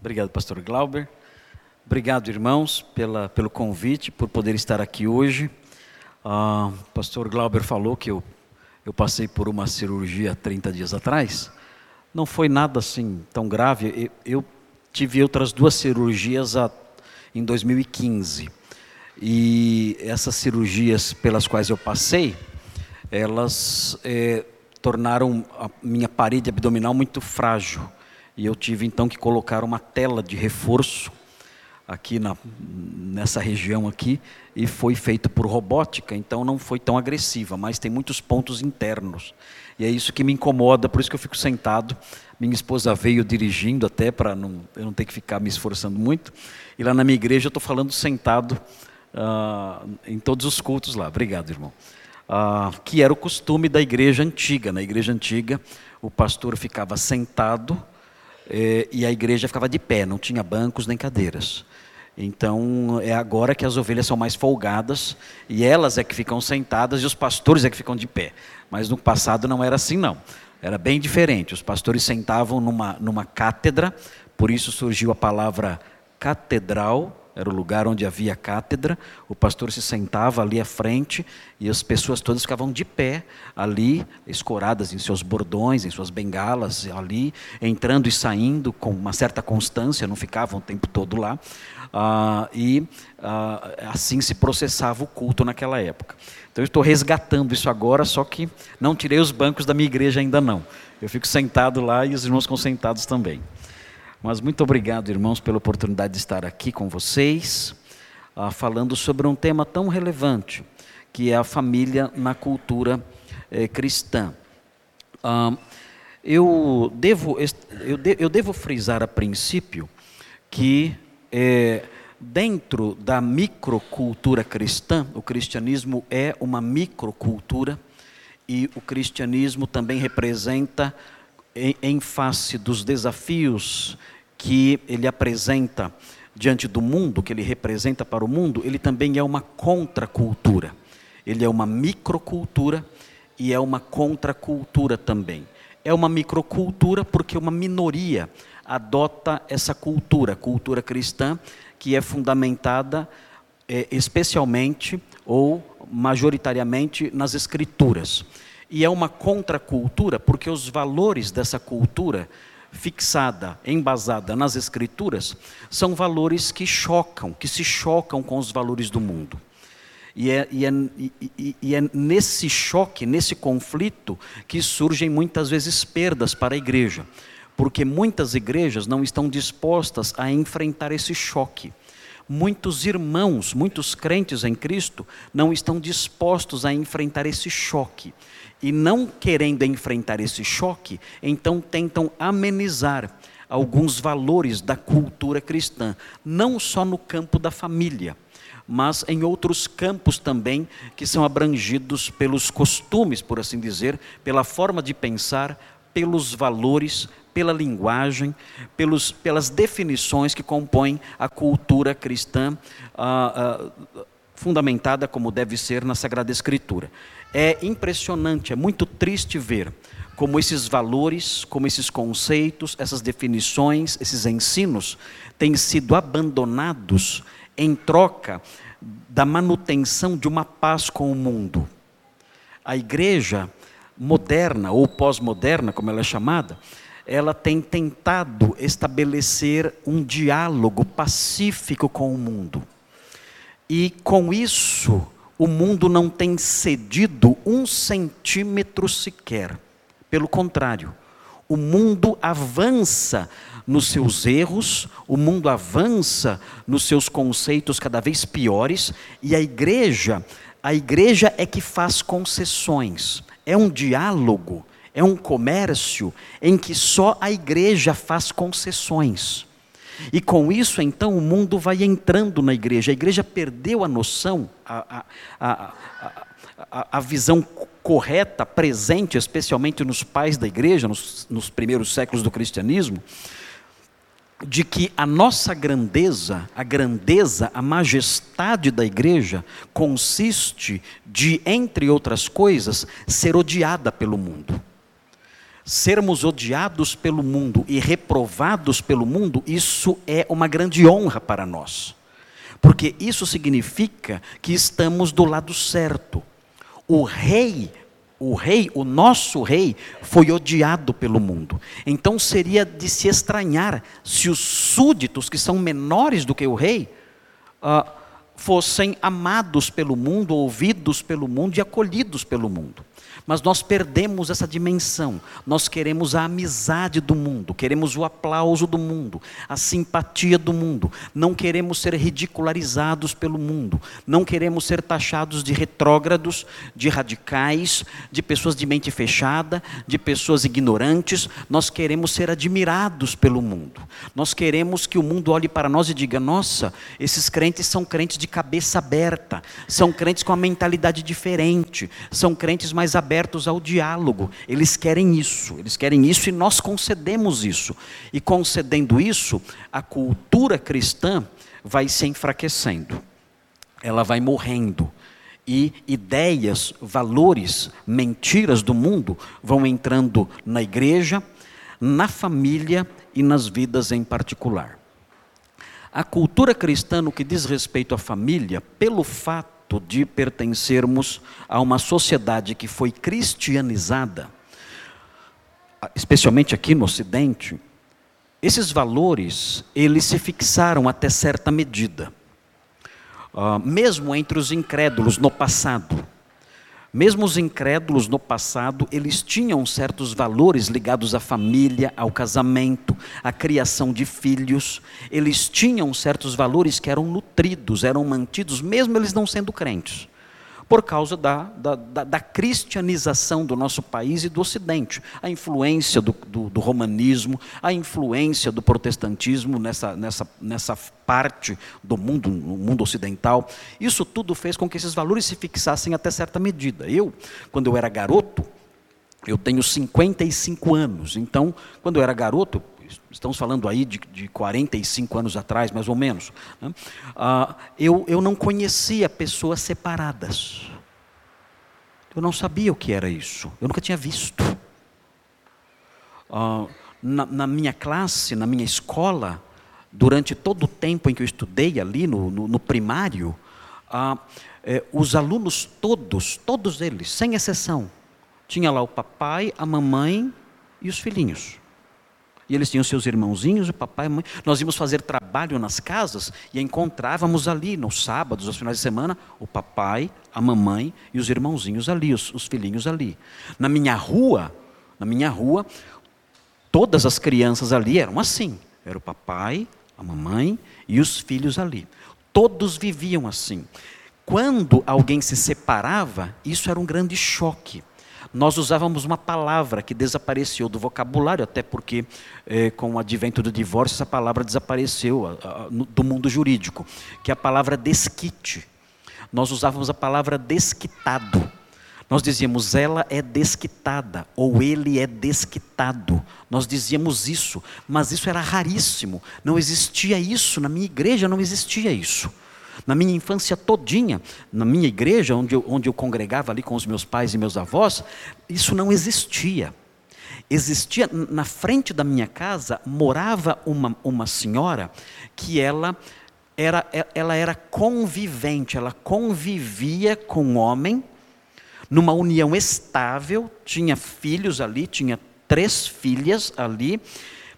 Obrigado, pastor Glauber. Obrigado, irmãos, pela, pelo convite, por poder estar aqui hoje. Ah, o pastor Glauber falou que eu, eu passei por uma cirurgia 30 dias atrás. Não foi nada assim tão grave. Eu, eu tive outras duas cirurgias a, em 2015. E essas cirurgias pelas quais eu passei, elas é, tornaram a minha parede abdominal muito frágil. E eu tive então que colocar uma tela de reforço aqui na, nessa região aqui e foi feito por robótica, então não foi tão agressiva, mas tem muitos pontos internos. E é isso que me incomoda, por isso que eu fico sentado. Minha esposa veio dirigindo até para não, eu não ter que ficar me esforçando muito. E lá na minha igreja eu estou falando sentado uh, em todos os cultos lá. Obrigado, irmão. Uh, que era o costume da igreja antiga. Na igreja antiga, o pastor ficava sentado e a igreja ficava de pé, não tinha bancos nem cadeiras. Então é agora que as ovelhas são mais folgadas e elas é que ficam sentadas e os pastores é que ficam de pé. Mas no passado não era assim não. Era bem diferente. Os pastores sentavam numa, numa cátedra, por isso surgiu a palavra catedral, era o lugar onde havia cátedra, o pastor se sentava ali à frente e as pessoas todas ficavam de pé ali, escoradas em seus bordões, em suas bengalas, ali, entrando e saindo com uma certa constância, não ficavam o tempo todo lá. Ah, e ah, assim se processava o culto naquela época. Então eu estou resgatando isso agora, só que não tirei os bancos da minha igreja ainda não. Eu fico sentado lá e os irmãos ficam sentados também. Mas muito obrigado, irmãos, pela oportunidade de estar aqui com vocês, ah, falando sobre um tema tão relevante, que é a família na cultura eh, cristã. Ah, eu, devo, eu, de, eu devo frisar a princípio que, eh, dentro da microcultura cristã, o cristianismo é uma microcultura, e o cristianismo também representa em, em face dos desafios que ele apresenta diante do mundo, que ele representa para o mundo, ele também é uma contracultura. Ele é uma microcultura e é uma contracultura também. É uma microcultura porque uma minoria adota essa cultura, cultura cristã, que é fundamentada é, especialmente ou majoritariamente nas escrituras. E é uma contracultura porque os valores dessa cultura fixada, embasada nas escrituras, são valores que chocam, que se chocam com os valores do mundo. E é, e, é, e, é, nesse choque, nesse conflito, que surgem muitas vezes perdas para a igreja, porque muitas igrejas não estão dispostas a enfrentar esse choque. Muitos irmãos, muitos crentes em Cristo, não estão dispostos a enfrentar esse choque e não querendo enfrentar esse choque, então tentam amenizar alguns valores da cultura cristã, não só no campo da família, mas em outros campos também que são abrangidos pelos costumes, por assim dizer, pela forma de pensar, pelos valores, pela linguagem, pelos, pelas definições que compõem a cultura cristã, ah, ah, fundamentada como deve ser na Sagrada Escritura. É impressionante, é muito triste ver como esses valores, como esses conceitos, essas definições, esses ensinos têm sido abandonados em troca da manutenção de uma paz com o mundo. A igreja moderna ou pós-moderna, como ela é chamada, ela tem tentado estabelecer um diálogo pacífico com o mundo. E com isso, o mundo não tem cedido um centímetro sequer. Pelo contrário, o mundo avança nos seus erros, o mundo avança nos seus conceitos cada vez piores, e a igreja, a igreja é que faz concessões. É um diálogo, é um comércio em que só a igreja faz concessões. E com isso, então, o mundo vai entrando na igreja. A igreja perdeu a noção, a, a, a, a visão correta, presente, especialmente nos pais da igreja, nos, nos primeiros séculos do cristianismo, de que a nossa grandeza, a grandeza, a majestade da igreja consiste de, entre outras coisas, ser odiada pelo mundo. Sermos odiados pelo mundo e reprovados pelo mundo, isso é uma grande honra para nós. Porque isso significa que estamos do lado certo. O rei, o rei, o nosso rei, foi odiado pelo mundo. Então seria de se estranhar se os súditos, que são menores do que o rei, uh, fossem amados pelo mundo, ouvidos pelo mundo e acolhidos pelo mundo. Mas nós perdemos essa dimensão. Nós queremos a amizade do mundo, queremos o aplauso do mundo, a simpatia do mundo. Não queremos ser ridicularizados pelo mundo. Não queremos ser taxados de retrógrados, de radicais, de pessoas de mente fechada, de pessoas ignorantes. Nós queremos ser admirados pelo mundo. Nós queremos que o mundo olhe para nós e diga: nossa, esses crentes são crentes de cabeça aberta, são crentes com a mentalidade diferente, são crentes mais abertos abertos ao diálogo. Eles querem isso, eles querem isso e nós concedemos isso. E concedendo isso, a cultura cristã vai se enfraquecendo, ela vai morrendo. E ideias, valores, mentiras do mundo vão entrando na igreja, na família e nas vidas em particular. A cultura cristã, no que diz respeito à família, pelo fato fato de pertencermos a uma sociedade que foi cristianizada, especialmente aqui no Ocidente, esses valores, eles se fixaram até certa medida. Uh, mesmo entre os incrédulos no passado. Mesmo os incrédulos no passado, eles tinham certos valores ligados à família, ao casamento, à criação de filhos. Eles tinham certos valores que eram nutridos, eram mantidos, mesmo eles não sendo crentes por causa da, da, da, da, cristianização do nosso país e do Ocidente. A influência do, do, do, romanismo, a influência do protestantismo nessa, nessa, nessa parte do mundo, no mundo ocidental. Isso tudo fez com que esses valores se fixassem até certa medida. Eu, quando eu era garoto, eu tenho 55 anos, então, quando eu era garoto, estamos falando aí de, de 45 anos atrás, mais ou menos, né? ah, eu, eu não conhecia pessoas separadas. Eu não sabia o que era isso, eu nunca tinha visto. Ah, na, na, minha classe, na minha escola, durante todo o tempo em que eu estudei ali no, no, no primário, ah, eh, os alunos todos, todos eles, sem exceção, tinha lá o papai, a mamãe e os filhinhos. E eles tinham seus irmãozinhos, o papai e a mãe. Nós íamos fazer trabalho nas casas e encontrávamos ali, nos sábados, aos finais de semana, o papai, a mamãe e os irmãozinhos ali, os, os filhinhos ali. Na minha rua, na minha rua, todas as crianças ali eram assim. Era o papai, a mamãe e os filhos ali. Todos viviam assim. Quando alguém se separava, isso era um grande choque nós usávamos uma palavra que desapareceu do vocabulário, até porque eh, com o advento do divórcio essa palavra desapareceu a, a, no, do mundo jurídico, que é a palavra desquite. Nós usávamos a palavra desquitado. Nós dizíamos ela é desquitada ou ele é desquitado. Nós dizíamos isso, mas isso era raríssimo. Não existia isso na minha igreja, não existia isso. Na minha infância todinha, na minha igreja, onde eu, onde eu congregava ali com os meus pais e meus avós, isso não existia. Existia, na frente da minha casa, morava uma, uma senhora que ela era, ela era convivente, ela convivia com o homem, numa união estável, tinha filhos ali, tinha três filhas ali,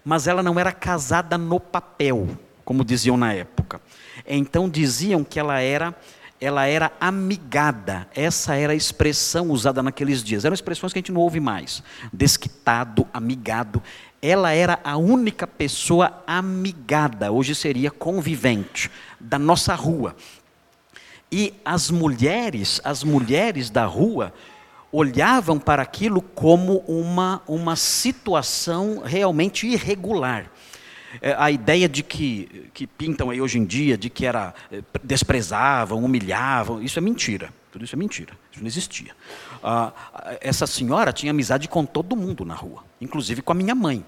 mas ela não era casada no papel, como diziam na época. Então diziam que ela era ela era amigada. Essa era a expressão usada naqueles dias. Eram expressões que a gente não ouve mais. Desquitado, amigado. Ela era a única pessoa amigada, hoje seria convivente, da nossa rua. E as mulheres, as mulheres da rua, olhavam para aquilo como uma, uma situação realmente irregular. É, a ideia de que, que pintam aí hoje em dia, de que era é, desprezavam, humilhavam, isso é mentira. Tudo isso é mentira. Isso não existia. Ah, essa senhora tinha amizade com todo mundo na rua, inclusive com a minha mãe.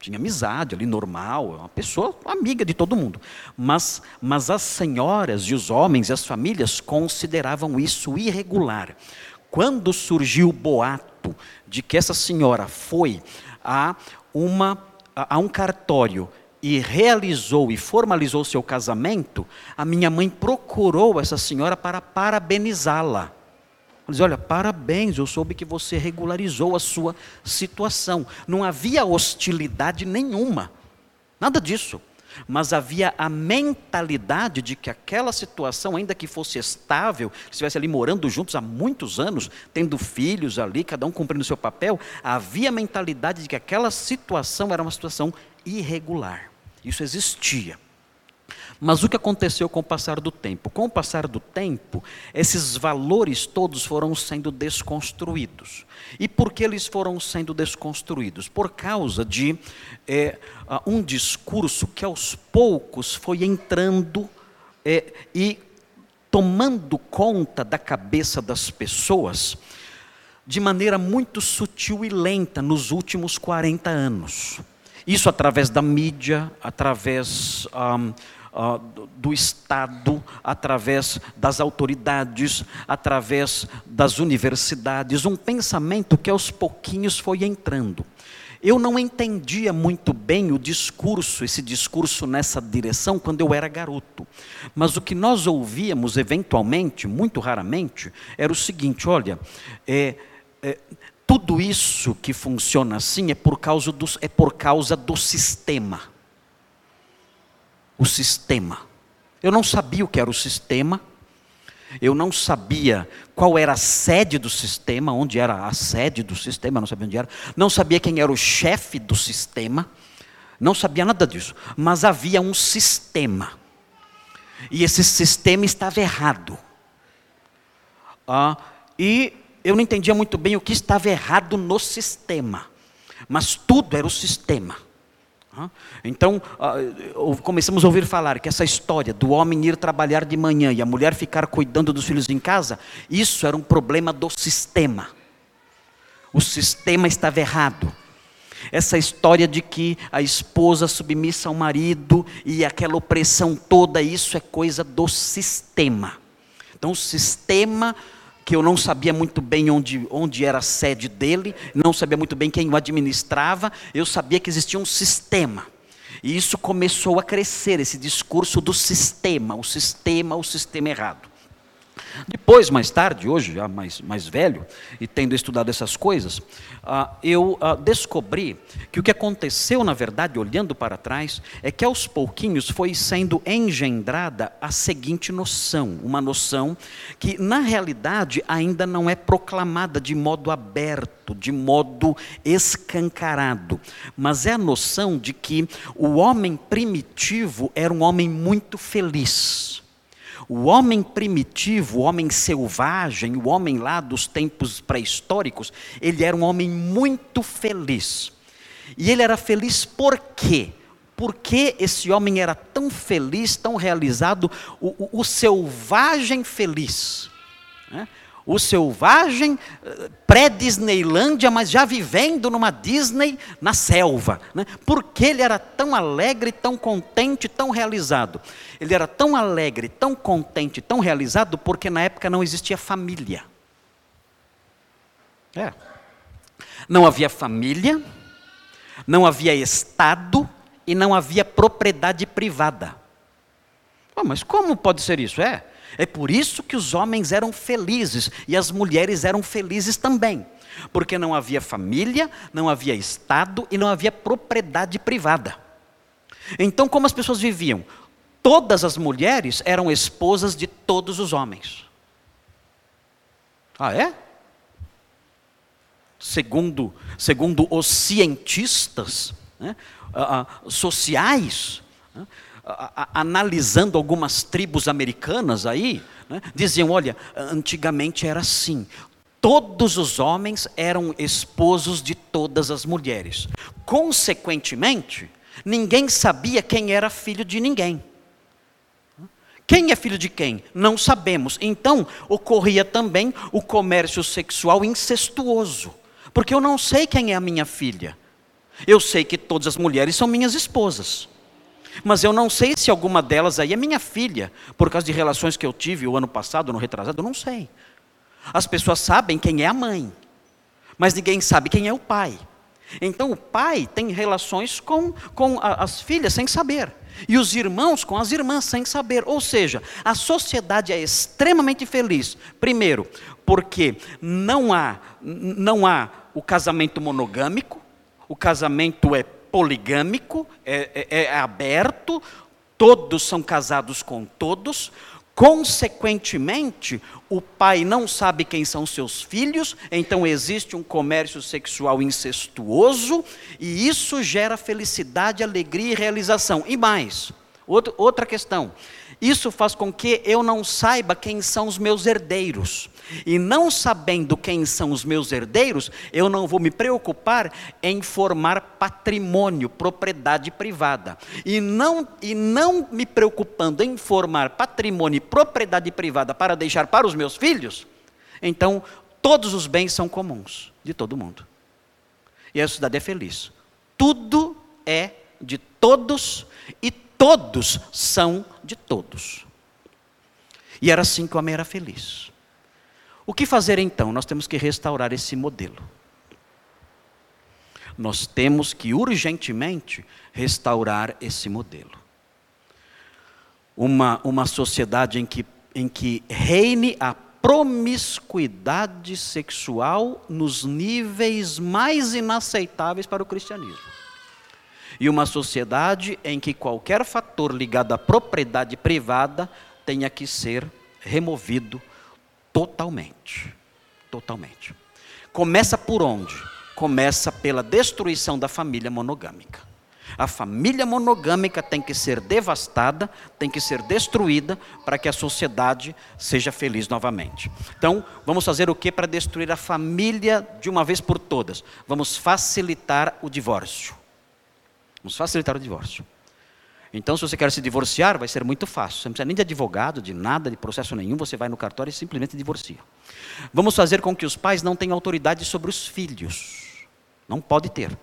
Tinha amizade ali, normal, uma pessoa amiga de todo mundo. Mas, mas as senhoras e os homens e as famílias consideravam isso irregular. Quando surgiu o boato de que essa senhora foi a, uma, a, a um cartório e realizou e formalizou seu casamento, a minha mãe procurou essa senhora para parabenizá-la. Diz, olha, parabéns, eu soube que você regularizou a sua situação. Não havia hostilidade nenhuma, nada disso. Mas havia a mentalidade de que aquela situação, ainda que fosse estável, estivesse ali morando juntos há muitos anos, tendo filhos ali, cada um cumprindo seu papel, havia a mentalidade de que aquela situação era uma situação irregular. Isso existia. Mas o que aconteceu com o passar do tempo? Com o passar do tempo, esses valores todos foram sendo desconstruídos. E por que eles foram sendo desconstruídos? Por causa de é, um discurso que aos poucos foi entrando é, e tomando conta da cabeça das pessoas de maneira muito sutil e lenta nos últimos 40 anos. Isso através da mídia, através um, uh, do Estado, através das autoridades, através das universidades, um pensamento que aos pouquinhos foi entrando. Eu não entendia muito bem o discurso, esse discurso nessa direção, quando eu era garoto. Mas o que nós ouvíamos, eventualmente, muito raramente, era o seguinte: olha, é, é, tudo isso que funciona assim é por causa do, é por causa do sistema. O sistema. Eu não sabia o que era o sistema, eu não sabia qual era a sede do sistema, onde era a sede do sistema, não sabia onde era, não sabia quem era o chefe do sistema, não sabia nada disso, mas havia um sistema, e esse sistema estava errado. Ah, e eu não entendia muito bem o que estava errado no sistema, mas tudo era o sistema. Então, ah, começamos a ouvir falar que essa história do homem ir trabalhar de manhã e a mulher ficar cuidando dos filhos em casa, isso era um problema do sistema. O sistema estava errado. Essa história de que a esposa submissa ao marido e aquela opressão toda, isso é coisa do sistema. Então, o sistema que eu não sabia muito bem onde, onde era a sede dele, não sabia muito bem quem o administrava, eu sabia que existia um sistema. E isso começou a crescer, esse discurso do sistema, o sistema, o sistema errado. Depois, mais tarde, hoje já mais, mais velho, e tendo estudado essas coisas, uh, eu uh, descobri que o que aconteceu, na verdade, olhando para trás, é que aos pouquinhos foi sendo engendrada a seguinte noção, uma noção que, na realidade, ainda não é proclamada de modo aberto, de modo escancarado, mas é a noção de que o homem primitivo era um homem muito feliz o homem primitivo, o homem selvagem, o homem lá dos tempos pré-históricos, ele era um homem muito feliz. E ele era feliz por quê? Porque esse homem era tão feliz, tão realizado, o, o, o selvagem feliz. Né? O selvagem eh, pré-Disneylândia, mas já vivendo numa Disney na selva. Né? Porque ele era tão alegre, tão contente, tão realizado. Ele era tão alegre, tão contente, tão realizado, porque na época não existia família. É. Não havia família, não havia Estado e não havia propriedade privada. Oh, mas como pode ser isso? É. É por isso que os homens eram felizes e as mulheres eram felizes também. Porque não havia família, não havia Estado e não havia propriedade privada. Então, como as pessoas viviam? Todas as mulheres eram esposas de todos os homens. Ah, é? Segundo, segundo os cientistas né, sociais, né, analisando algumas tribos americanas aí, né, diziam: olha, antigamente era assim. Todos os homens eram esposos de todas as mulheres. Consequentemente, ninguém sabia quem era filho de ninguém. Quem é filho de quem? Não sabemos. Então, ocorria também o comércio sexual incestuoso. Porque eu não sei quem é a minha filha. Eu sei que todas as mulheres são minhas esposas. Mas eu não sei se alguma delas aí é minha filha, por causa de relações que eu tive o ano passado, no retrasado, eu não sei. As pessoas sabem quem é a mãe, mas ninguém sabe quem é o pai. Então o pai tem relações com, com a, as filhas sem saber. E os irmãos com as irmãs sem saber. Ou seja, a sociedade é extremamente feliz. Primeiro, porque não há, não há o casamento monogâmico, o casamento é poligâmico, é, é, é aberto, todos são casados com todos. Consequentemente, o pai não sabe quem são seus filhos, então existe um comércio sexual incestuoso, e isso gera felicidade, alegria e realização. E mais, outra questão: isso faz com que eu não saiba quem são os meus herdeiros. E não sabendo quem são os meus herdeiros, eu não vou me preocupar em formar patrimônio, propriedade privada. E não, e não me preocupando em formar patrimônio e propriedade privada para deixar para os meus filhos, então todos os bens são comuns de todo mundo. E a sociedade é feliz. Tudo é de todos e todos são de todos. E era assim que o homem era feliz. O que fazer então? Nós temos que restaurar esse modelo. Nós temos que urgentemente restaurar esse modelo. Uma, uma sociedade em que, em que reine a promiscuidade sexual nos níveis mais inaceitáveis para o cristianismo. E uma sociedade em que qualquer fator ligado à propriedade privada tenha que ser removido Totalmente. Totalmente. Começa por onde? Começa pela destruição da família monogâmica. A família monogâmica tem que ser devastada, tem que ser destruída para que a sociedade seja feliz novamente. Então, vamos fazer o que para destruir a família de uma vez por todas? Vamos facilitar o divórcio. Vamos facilitar o divórcio. Então, se você quer se divorciar, vai ser muito fácil. Você não precisa nem de advogado, de nada, de processo nenhum. Você vai no cartório e simplesmente divorcia. Vamos fazer com que os pais não tenham autoridade sobre os filhos. Não pode ter.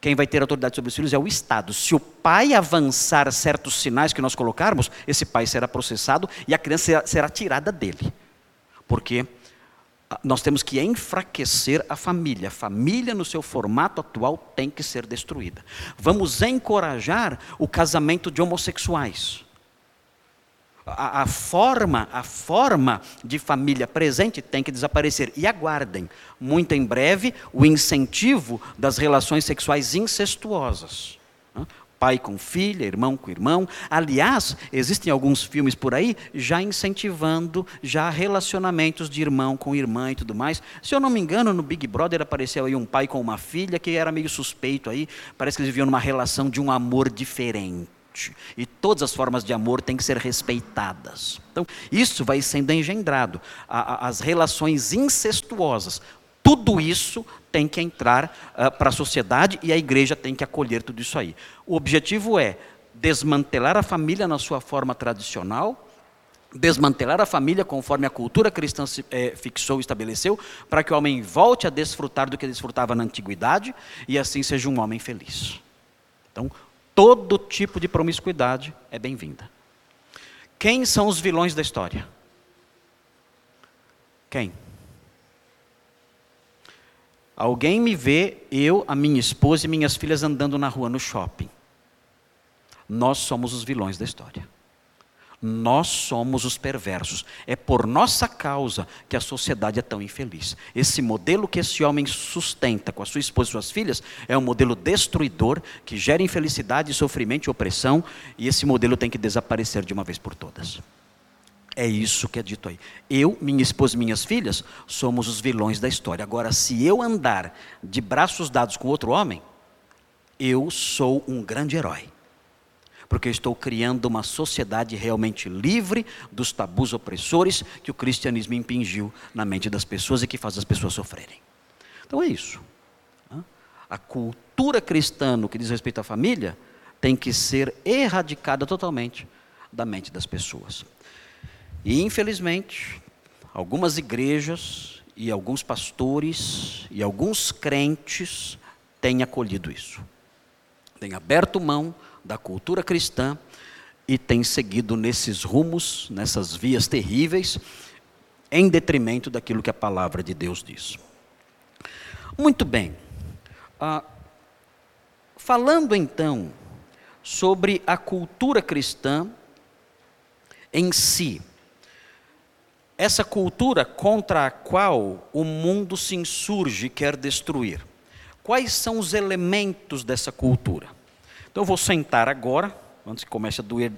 Quem vai ter autoridade sobre os filhos é o Estado. Se o pai avançar certos sinais que nós colocarmos, esse pai será processado e a criança será, tirada dele. Porque nós temos que enfraquecer a família. A família, no seu formato atual, tem que ser destruída. Vamos encorajar o casamento de homossexuais. A, a, forma, a forma de família presente tem que desaparecer. E aguardem, muito em breve, o incentivo das relações sexuais incestuosas pai com filha, irmão com irmão. Aliás, existem alguns filmes por aí já incentivando já relacionamentos de irmão com irmã e tudo mais. Se eu não me engano, no Big Brother apareceu aí um pai com uma filha que era meio suspeito aí, parece que eles viviam numa relação de um amor diferente. E todas as formas de amor têm que ser respeitadas. Então, isso vai sendo engendrado. as relações incestuosas tudo isso tem que entrar uh, para a sociedade e a igreja tem que acolher tudo isso aí. O objetivo é desmantelar a família na sua forma tradicional, desmantelar a família conforme a cultura cristã é, fixou e estabeleceu, para que o homem volte a desfrutar do que desfrutava na antiguidade e assim seja um homem feliz. Então, todo tipo de promiscuidade é bem-vinda. Quem são os vilões da história? Quem? Alguém me vê, eu, a minha esposa e minhas filhas andando na rua no shopping. Nós somos os vilões da história. Nós somos os perversos. É por nossa causa que a sociedade é tão infeliz. Esse modelo que esse homem sustenta com a sua esposa e suas filhas é um modelo destruidor que gera infelicidade, sofrimento e opressão, e esse modelo tem que desaparecer de uma vez por todas. É isso que é dito aí. Eu, minha esposa e minhas filhas somos os vilões da história. Agora, se eu andar de braços dados com outro homem, eu sou um grande herói. Porque eu estou criando uma sociedade realmente livre dos tabus opressores que o cristianismo impingiu na mente das pessoas e que faz as pessoas sofrerem. Então é isso. A cultura cristã no que diz respeito à família tem que ser erradicada totalmente da mente das pessoas. E infelizmente, algumas igrejas e alguns pastores e alguns crentes têm acolhido isso. Têm aberto mão da cultura cristã e têm seguido nesses rumos, nessas vias terríveis, em detrimento daquilo que a palavra de Deus diz. Muito bem. Ah, falando então sobre a cultura cristã em si, essa cultura contra a qual o mundo se insurge e quer destruir. Quais são os elementos dessa cultura? Então eu vou sentar agora, antes que comece a doer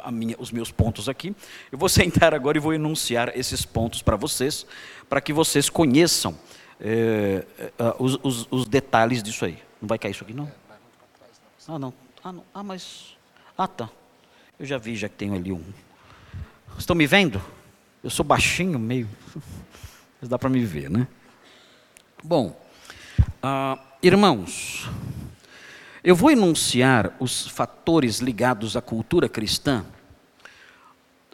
a minha, os meus pontos aqui, eu vou sentar agora e vou enunciar esses pontos para vocês, para que vocês conheçam é, é, os, os, os, detalhes disso aí. Não vai cair isso aqui, não? Ah, não. Ah, não. ah, mas. Ah, tá. Eu já vi, já que tenho ali um. Estão me vendo? Eu sou baixinho, meio. Mas dá para me ver, né? Bom, uh, irmãos, eu vou enunciar os fatores ligados à cultura cristã,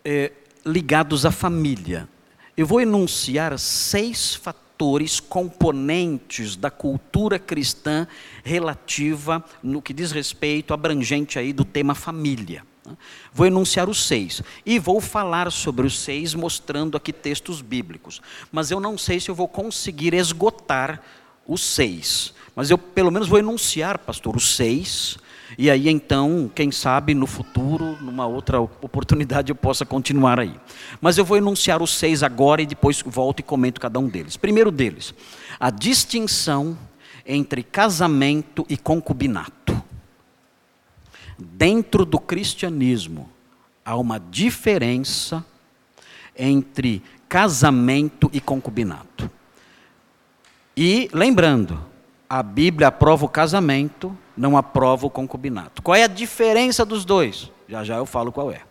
é, ligados à família. Eu vou enunciar seis fatores, componentes da cultura cristã relativa no que diz respeito abrangente aí do tema família. Vou enunciar os seis e vou falar sobre os seis, mostrando aqui textos bíblicos. Mas eu não sei se eu vou conseguir esgotar os seis. Mas eu pelo menos vou enunciar, pastor, os seis. E aí então, quem sabe no futuro, numa outra oportunidade, eu possa continuar aí. Mas eu vou enunciar os seis agora e depois volto e comento cada um deles. Primeiro deles, a distinção entre casamento e concubinato. Dentro do cristianismo, há uma diferença entre casamento e concubinato. E lembrando, a Bíblia aprova o casamento, não aprova o concubinato. Qual é a diferença dos dois? Já já eu falo qual é.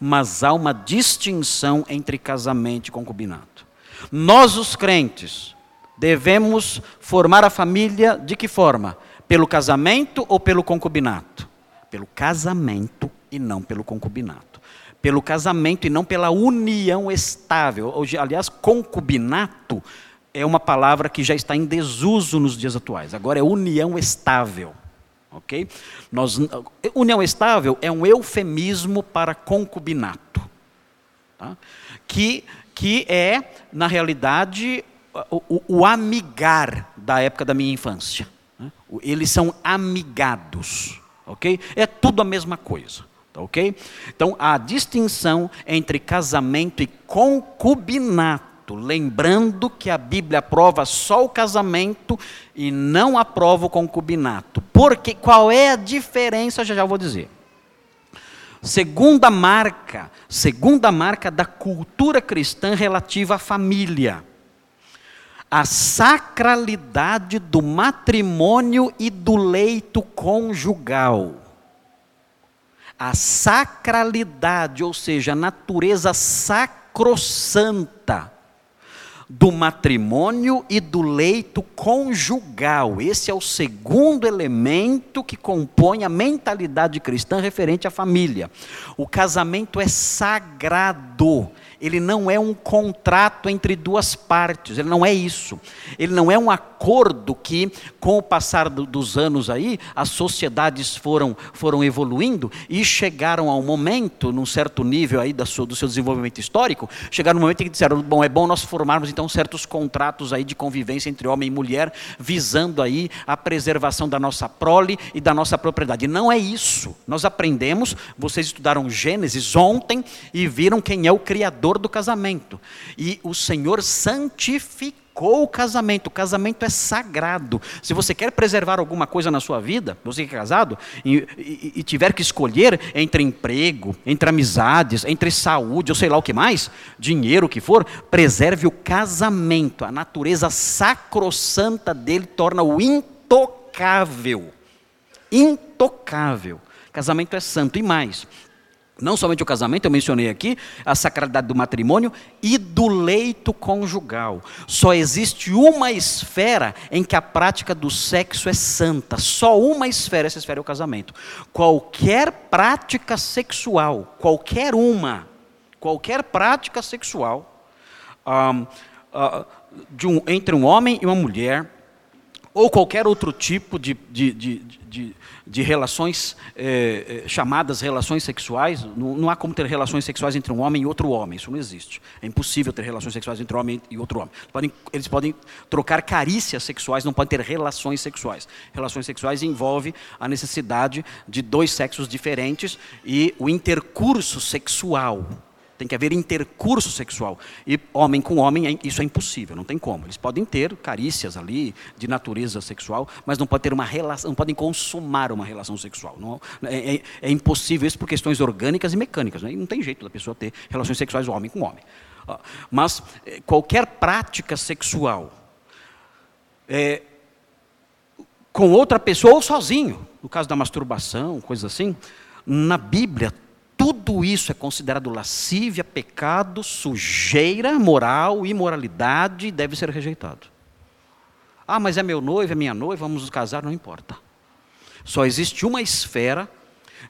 Mas há uma distinção entre casamento e concubinato. Nós, os crentes, devemos formar a família de que forma? Pelo casamento ou pelo concubinato? Pelo casamento e não pelo concubinato. Pelo casamento e não pela união estável. Aliás, concubinato é uma palavra que já está em desuso nos dias atuais. Agora é união estável. Ok? Nós, união estável é um eufemismo para concubinato. Tá? Que, que é, na realidade, o, o, o amigar da época da minha infância. Né? Eles são amigados ok? É tudo a mesma coisa, tá ok? Então, a distinção entre casamento e concubinato, lembrando que a Bíblia aprova só o casamento e não aprova o concubinato. Porque qual é a diferença? Já já vou dizer. Segunda marca, segunda marca da cultura cristã relativa à família a sacralidade do matrimônio e do leito conjugal. A sacralidade, ou seja, a natureza sacrossanta do matrimônio e do leito conjugal. Esse é o segundo elemento que compõe a mentalidade cristã referente à família. O casamento é sagrado ele não é um contrato entre duas partes, ele não é isso. Ele não é um acordo que, com o passar do, dos anos aí, as sociedades foram, foram evoluindo e chegaram ao momento, num certo nível aí do seu, do seu desenvolvimento histórico, chegaram no momento em que disseram, bom, é bom nós formarmos então certos contratos aí de convivência entre homem e mulher, visando aí a preservação da nossa prole e da nossa propriedade. Não é isso. Nós aprendemos, vocês estudaram Gênesis ontem e viram quem é o Criador do casamento. E o Senhor santificou o casamento. O casamento é sagrado. Se você quer preservar alguma coisa na sua vida, você que é casado, e, e, e tiver que escolher entre emprego, entre amizades, entre saúde, ou sei lá o que mais, dinheiro, o que for, preserve o casamento. A natureza sacrossanta dele torna-o intocável. Intocável. Casamento é santo. E mais, não somente o casamento, eu mencionei aqui, a sacralidade do matrimônio e do leito conjugal. Só existe uma esfera em que a prática do sexo é santa. Só uma esfera, essa esfera é o casamento. Qualquer prática sexual, qualquer uma, qualquer prática sexual, um, uh, um, entre um homem e uma mulher, ou qualquer outro tipo de, de, de, de, de relações é, é, chamadas relações sexuais, não, não, há como ter relações sexuais entre um homem e outro homem, isso não existe. É impossível ter relações sexuais entre um homem e outro homem. Eles podem, eles podem trocar carícias sexuais, não podem ter relações sexuais. Relações sexuais envolve a necessidade de dois sexos diferentes e o intercurso sexual. Tem que haver intercurso sexual. E homem com homem, é isso é impossível, não tem como. Eles podem ter carícias ali de natureza sexual, mas não pode ter uma relação, não podem consumar uma relação sexual. Não, é, é, é, impossível isso por questões orgânicas e mecânicas. Né? Não tem jeito da pessoa ter relações sexuais homem com homem. Mas é, qualquer prática sexual é, com outra pessoa ou sozinho, no caso da masturbação, coisas assim, na Bíblia tudo isso é considerado lascívia, pecado, sujeira, moral, imoralidade, deve ser rejeitado. Ah, mas é meu noivo, é minha noiva, vamos nos casar, não importa. Só existe uma esfera,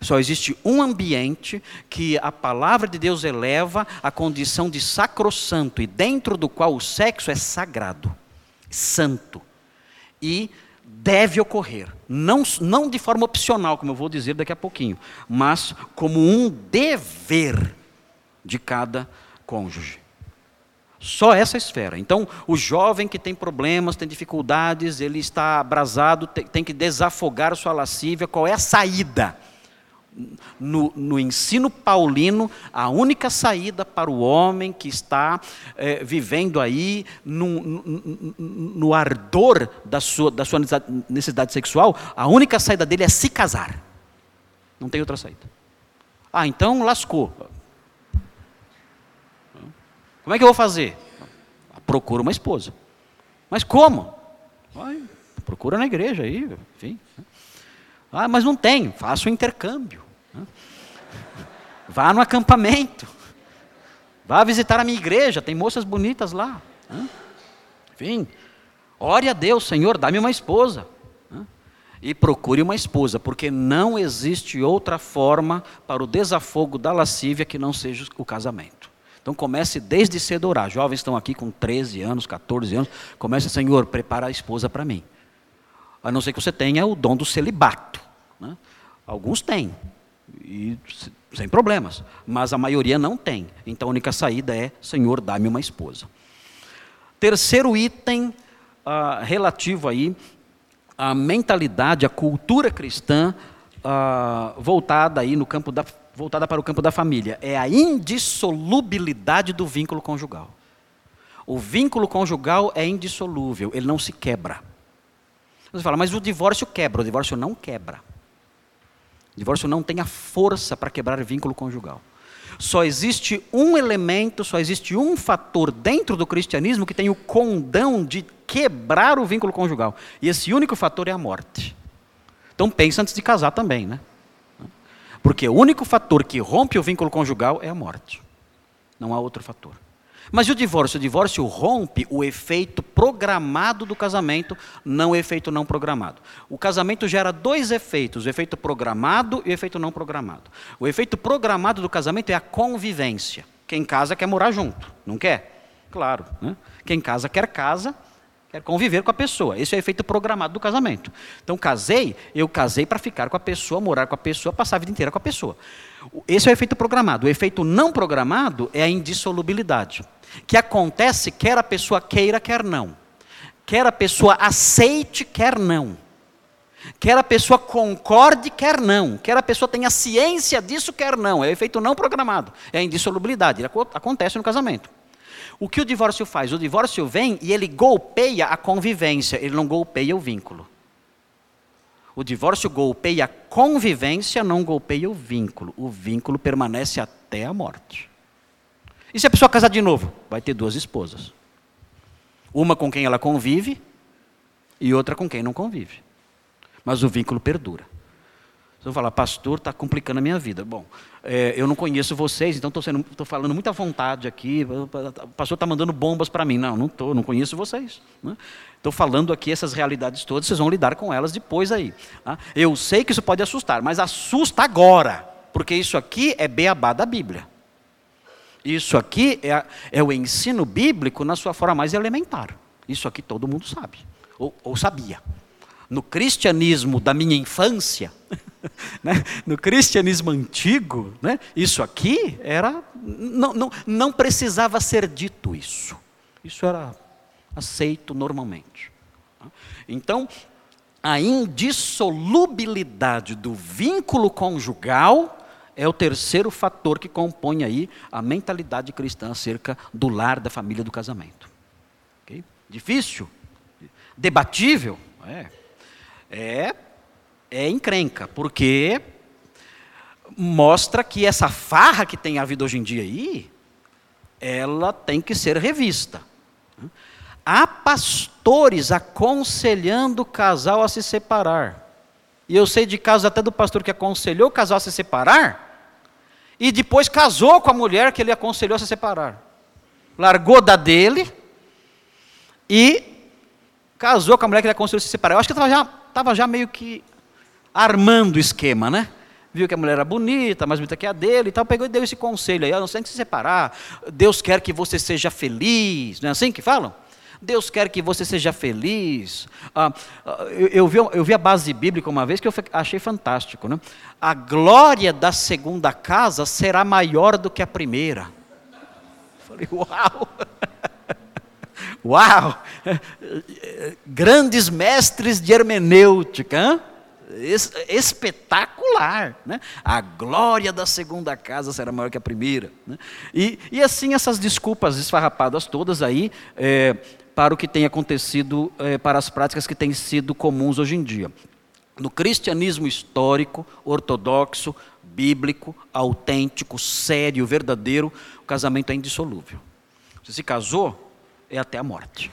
só existe um ambiente que a palavra de Deus eleva à condição de sacrossanto e dentro do qual o sexo é sagrado, santo e deve ocorrer. Não, não de forma opcional, como eu vou dizer daqui a pouquinho, mas como um dever de cada cônjuge. Só essa esfera. Então, o jovem que tem problemas, tem dificuldades, ele está abrasado, tem, tem que desafogar sua lascívia. Qual é a saída? No, no, ensino paulino, a única saída para o homem que está é, vivendo aí no, no, no, ardor da sua, da sua necessidade sexual, a única saída dele é se casar. Não tem outra saída. Ah, então lascou. Como é que eu vou fazer? Procura uma esposa. Mas como? Procura na igreja aí, enfim. Ah, mas não tem. Faça o intercâmbio. Vá no acampamento. Vá visitar a minha igreja, tem moças bonitas lá. Enfim, ore a Deus, Senhor, dá-me uma esposa. E procure uma esposa, porque não existe outra forma para o desafogo da lascívia que não seja o casamento. Então comece desde cedo a orar. Jovens estão aqui com 13 anos, 14 anos. Comece, Senhor, prepara a esposa para mim. A não ser que você tenha o dom do celibato. Né? Alguns têm, e sem problemas. Mas a maioria não tem. Então a única saída é: Senhor, dá-me uma esposa. Terceiro item uh, relativo aí à mentalidade, à cultura cristã uh, voltada aí no campo da voltada para o campo da família é a indissolubilidade do vínculo conjugal. O vínculo conjugal é indissolúvel, ele não se quebra. Você fala, mas o divórcio quebra, o divórcio não quebra. Divórcio não tem a força para quebrar vínculo conjugal. Só existe um elemento, só existe um fator dentro do cristianismo que tem o condão de quebrar o vínculo conjugal. E esse único fator é a morte. Então pensa antes de casar também, né? Porque o único fator que rompe o vínculo conjugal é a morte. Não há outro fator. Mas e o divórcio? O divórcio rompe o efeito programado do casamento, não o efeito não programado. O casamento gera dois efeitos: o efeito programado e o efeito não programado. O efeito programado do casamento é a convivência. Quem casa quer morar junto, não quer? Claro. Né? Quem casa quer casa, quer conviver com a pessoa. Esse é o efeito programado do casamento. Então, casei, eu casei para ficar com a pessoa, morar com a pessoa, passar a vida inteira com a pessoa. Esse é o efeito programado. O efeito não programado é a indissolubilidade que acontece quer a pessoa queira, quer não. Quer a pessoa aceite, quer não. Quer a pessoa concorde, quer não. Quer a pessoa tenha ciência disso, quer não. É o efeito não programado. É a indissolubilidade. Ele acontece no casamento. O que o divórcio faz? O divórcio vem e ele golpeia a convivência, ele não golpeia o vínculo. O divórcio golpeia a convivência, não golpeia o vínculo. O vínculo permanece até a morte. E se a pessoa casar de novo? Vai ter duas esposas. Uma com quem ela convive e outra com quem não convive. Mas o vínculo perdura. Você vai falar, pastor, está complicando a minha vida. Bom, é, eu não conheço vocês, então estou falando muita vontade aqui. O pastor está mandando bombas para mim. Não, não estou, não conheço vocês. Estou né? falando aqui essas realidades todas, vocês vão lidar com elas depois aí. Tá? Eu sei que isso pode assustar, mas assusta agora, porque isso aqui é beabá da Bíblia. Isso aqui é, é o ensino bíblico na sua forma mais elementar. Isso aqui todo mundo sabe. ou, ou sabia. No cristianismo da minha infância, né? no cristianismo antigo, né? isso aqui era. Não, não, não precisava ser dito isso. Isso era aceito normalmente. Então, a indissolubilidade do vínculo conjugal é o terceiro fator que compõe aí a mentalidade cristã acerca do lar, da família, do casamento. Okay? Difícil? Debatível? É. É, é encrenca, porque mostra que essa farra que tem havido hoje em dia aí, ela tem que ser revista. Há pastores aconselhando o casal a se separar. E eu sei de casos até do pastor que aconselhou o casal a se separar, e depois casou com a mulher que ele aconselhou a se separar. Largou da dele e casou com a mulher que ele aconselhou a se separar. Eu acho que estava já, tava já meio que armando o esquema, né? Viu que a mulher era bonita, mais bonita que a dele e tal, pegou e deu esse conselho aí, não tem que se separar. Deus quer que você seja feliz, não é assim que falam? Deus quer que você seja feliz. Ah, ah, eu, eu, vi, eu vi a base bíblica uma vez que eu achei fantástico. Né? A glória da segunda casa será maior do que a primeira. falei, uau! Uau! Grandes mestres de hermenêutica. Hein? espetacular. Né? A glória da segunda casa será maior que a primeira. Né? E, e assim, essas desculpas esfarrapadas todas aí, é, para o que tem acontecido, é, para as práticas que têm sido comuns hoje em dia. No cristianismo histórico, ortodoxo, bíblico, autêntico, sério, verdadeiro, o casamento é indissolúvel. Você se casou, é até a morte.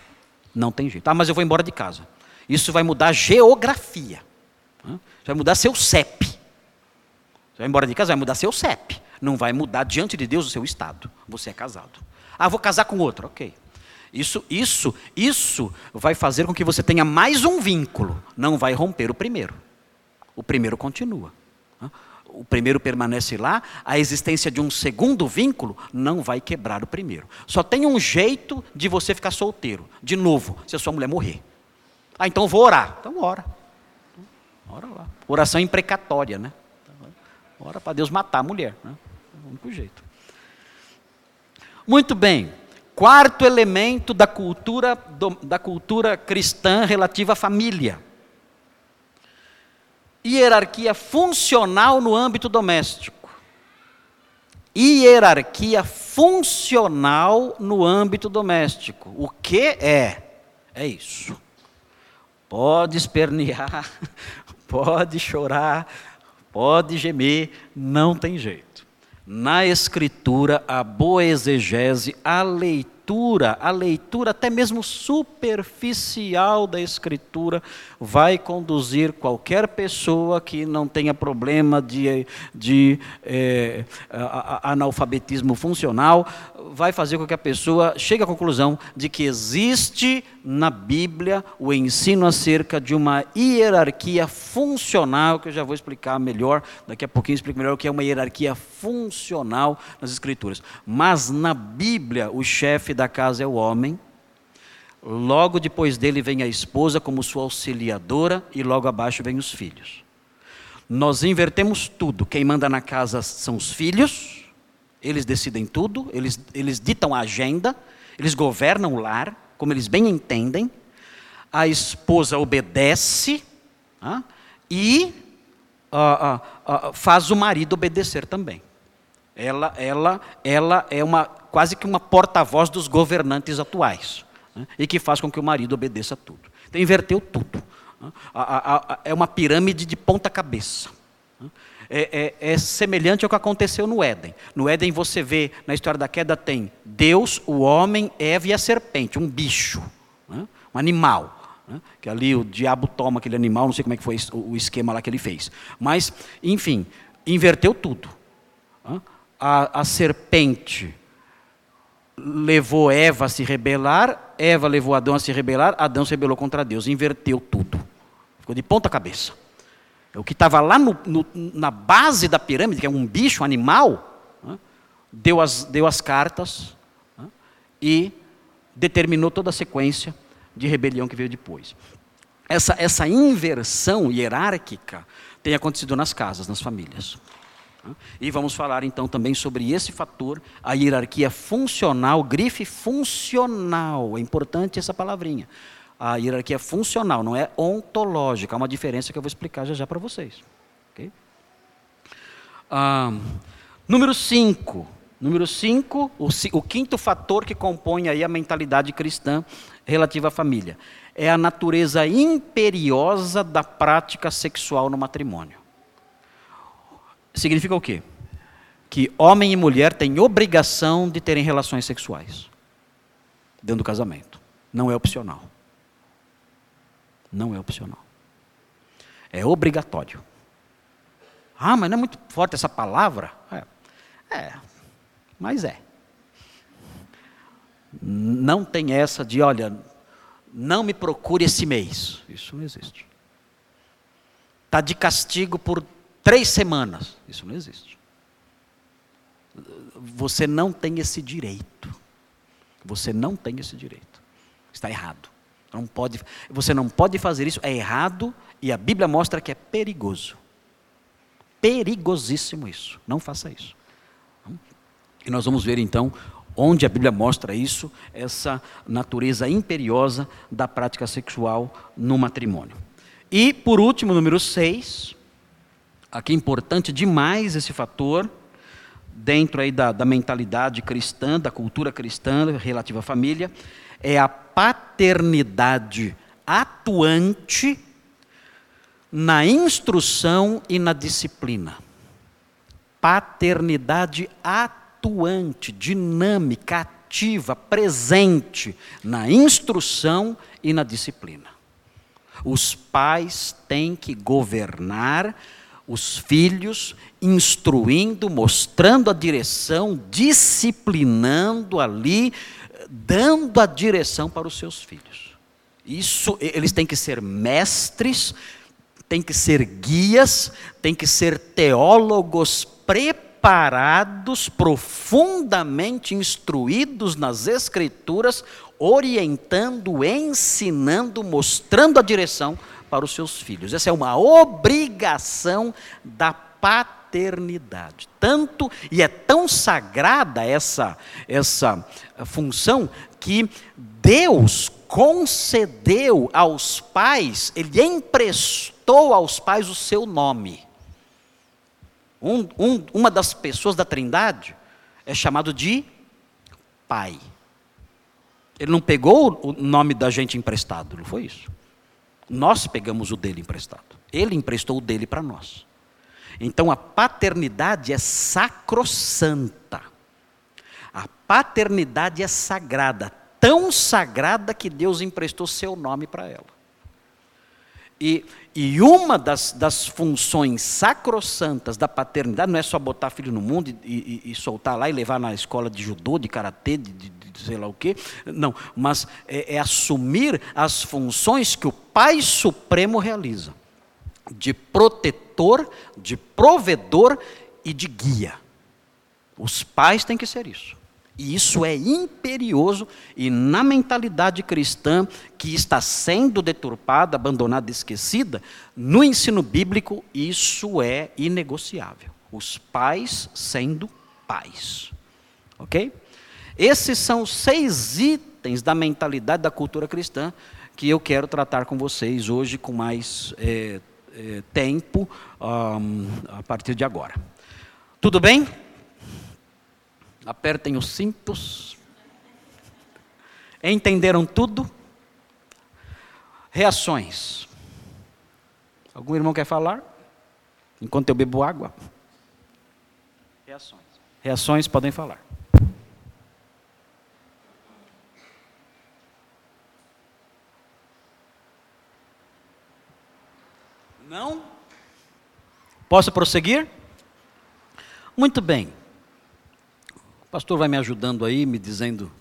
Não tem jeito. Ah, mas eu vou embora de casa. Isso vai mudar a geografia. Vai mudar seu CEP. Você vai embora de casa, vai mudar seu CEP. Não vai mudar diante de Deus o seu estado. Você é casado. Ah, vou casar com outro. Ok. Isso, isso, isso vai fazer com que você tenha mais um vínculo. Não vai romper o primeiro. O primeiro continua. O primeiro permanece lá, a existência de um segundo vínculo não vai quebrar o primeiro. Só tem um jeito de você ficar solteiro, de novo, se a sua mulher morrer. Ah, então vou orar. Então ora. Ora lá. Oração imprecatória, né? Ora para Deus matar a mulher. Né? É o único jeito. Muito bem. Quarto elemento da cultura, da cultura cristã relativa à família. Hierarquia funcional no âmbito doméstico. Hierarquia funcional no âmbito doméstico. O que é? É isso. Pode espernear, pode chorar, pode gemer, não tem jeito. Na Escritura, a boa exegese, a leitura, a leitura até mesmo superficial da Escritura, vai conduzir qualquer pessoa que não tenha problema de, de é, analfabetismo funcional, vai fazer com que a pessoa chegue à conclusão de que existe na Bíblia o ensino acerca de uma hierarquia funcional, que eu já vou explicar melhor, daqui a pouquinho explico melhor o que é uma hierarquia funcional nas Escrituras. Mas na Bíblia, o chefe da casa é o homem, logo depois dele vem a esposa como sua auxiliadora, e logo abaixo vem os filhos. Nós invertemos tudo, quem manda na casa são os filhos, eles decidem tudo, eles, eles ditam a agenda, eles governam o lar, como eles bem entendem. A esposa obedece ah, e ah, ah, faz o marido obedecer também. Ela, ela, ela é uma quase que uma porta-voz dos governantes atuais né, e que faz com que o marido obedeça tudo. Então inverteu tudo. é uma pirâmide de ponta cabeça é, é, é, semelhante ao que aconteceu no Éden. No Éden você vê, na história da queda, tem Deus, o homem, Eva e a serpente, um bicho, né? um animal. Né? Que ali o diabo toma aquele animal, não sei como é que foi o esquema lá que ele fez. Mas, enfim, inverteu tudo. Né? A, a serpente levou Eva a se rebelar, Eva levou Adão a se rebelar, Adão se rebelou contra Deus, inverteu tudo. Ficou de ponta cabeça. O que estava lá no, no, na base da pirâmide, que é um bicho, um animal, né, deu, as, deu as cartas né, e determinou toda a sequência de rebelião que veio depois. Essa, essa inversão hierárquica tem acontecido nas casas, nas famílias. E vamos falar então também sobre esse fator, a hierarquia funcional, grife funcional, é importante essa palavrinha. A hierarquia funcional, não é ontológica, há uma diferença que eu vou explicar já já para vocês. Okay? Ah, número 5. Número 5, o, o quinto fator que compõe aí a mentalidade cristã relativa à família. É a natureza imperiosa da prática sexual no matrimônio. Significa o quê? Que homem e mulher têm obrigação de terem relações sexuais dentro do casamento. Não é opcional. Não é opcional. É obrigatório. Ah, mas não é muito forte essa palavra? É. é mas é. Não tem essa de, olha, não me procure esse mês. Isso não existe. Está de castigo por três semanas. Isso não existe. Você não tem esse direito. Você não tem esse direito. Está errado. Não pode, você não pode fazer isso, é errado e a Bíblia mostra que é perigoso. Perigosíssimo isso. Não faça isso. E nós vamos ver então onde a Bíblia mostra isso, essa natureza imperiosa da prática sexual no matrimônio. E, por último, número 6, aqui é importante demais esse fator, dentro aí da, da mentalidade cristã, da cultura cristã relativa à família, é a paternidade atuante na instrução e na disciplina. Paternidade atuante atuante, dinâmica, ativa, presente na instrução e na disciplina. Os pais têm que governar os filhos, instruindo, mostrando a direção, disciplinando ali, dando a direção para os seus filhos. Isso, eles têm que ser mestres, têm que ser guias, têm que ser teólogos preparados profundamente instruídos nas Escrituras, orientando, ensinando, mostrando a direção para os seus filhos. Essa é uma obrigação da paternidade. Tanto e é tão sagrada essa essa função que Deus concedeu aos pais, ele emprestou aos pais o seu nome. Um, um, uma das pessoas da Trindade é chamado de Pai. Ele não pegou o nome da gente emprestado, não foi isso. Nós pegamos o dele emprestado. Ele emprestou o dele para nós. Então a paternidade é sacrossanta. A paternidade é sagrada, tão sagrada que Deus emprestou seu nome para ela. E, e uma das, das funções sacrossantas da paternidade não é só botar filho no mundo e, e, e soltar lá e levar na escola de judô, de karatê, de, de, de sei lá o quê. Não, mas é, é assumir as funções que o Pai Supremo realiza de protetor, de provedor e de guia. Os pais têm que ser isso. E isso é imperioso e na mentalidade cristã que está sendo deturpada, abandonada, esquecida, no ensino bíblico isso é inegociável. Os pais sendo pais. OK? Esses são os seis itens da mentalidade da cultura cristã que eu quero tratar com vocês hoje com mais é, é, tempo um, a partir de agora. Tudo bem? Apertem os cintos. Entenderam tudo? Reações. Algum irmão quer falar? Enquanto eu bebo água? Reações. Reações podem falar. Não? Posso prosseguir? Muito bem pastor vai me ajudando aí, me dizendo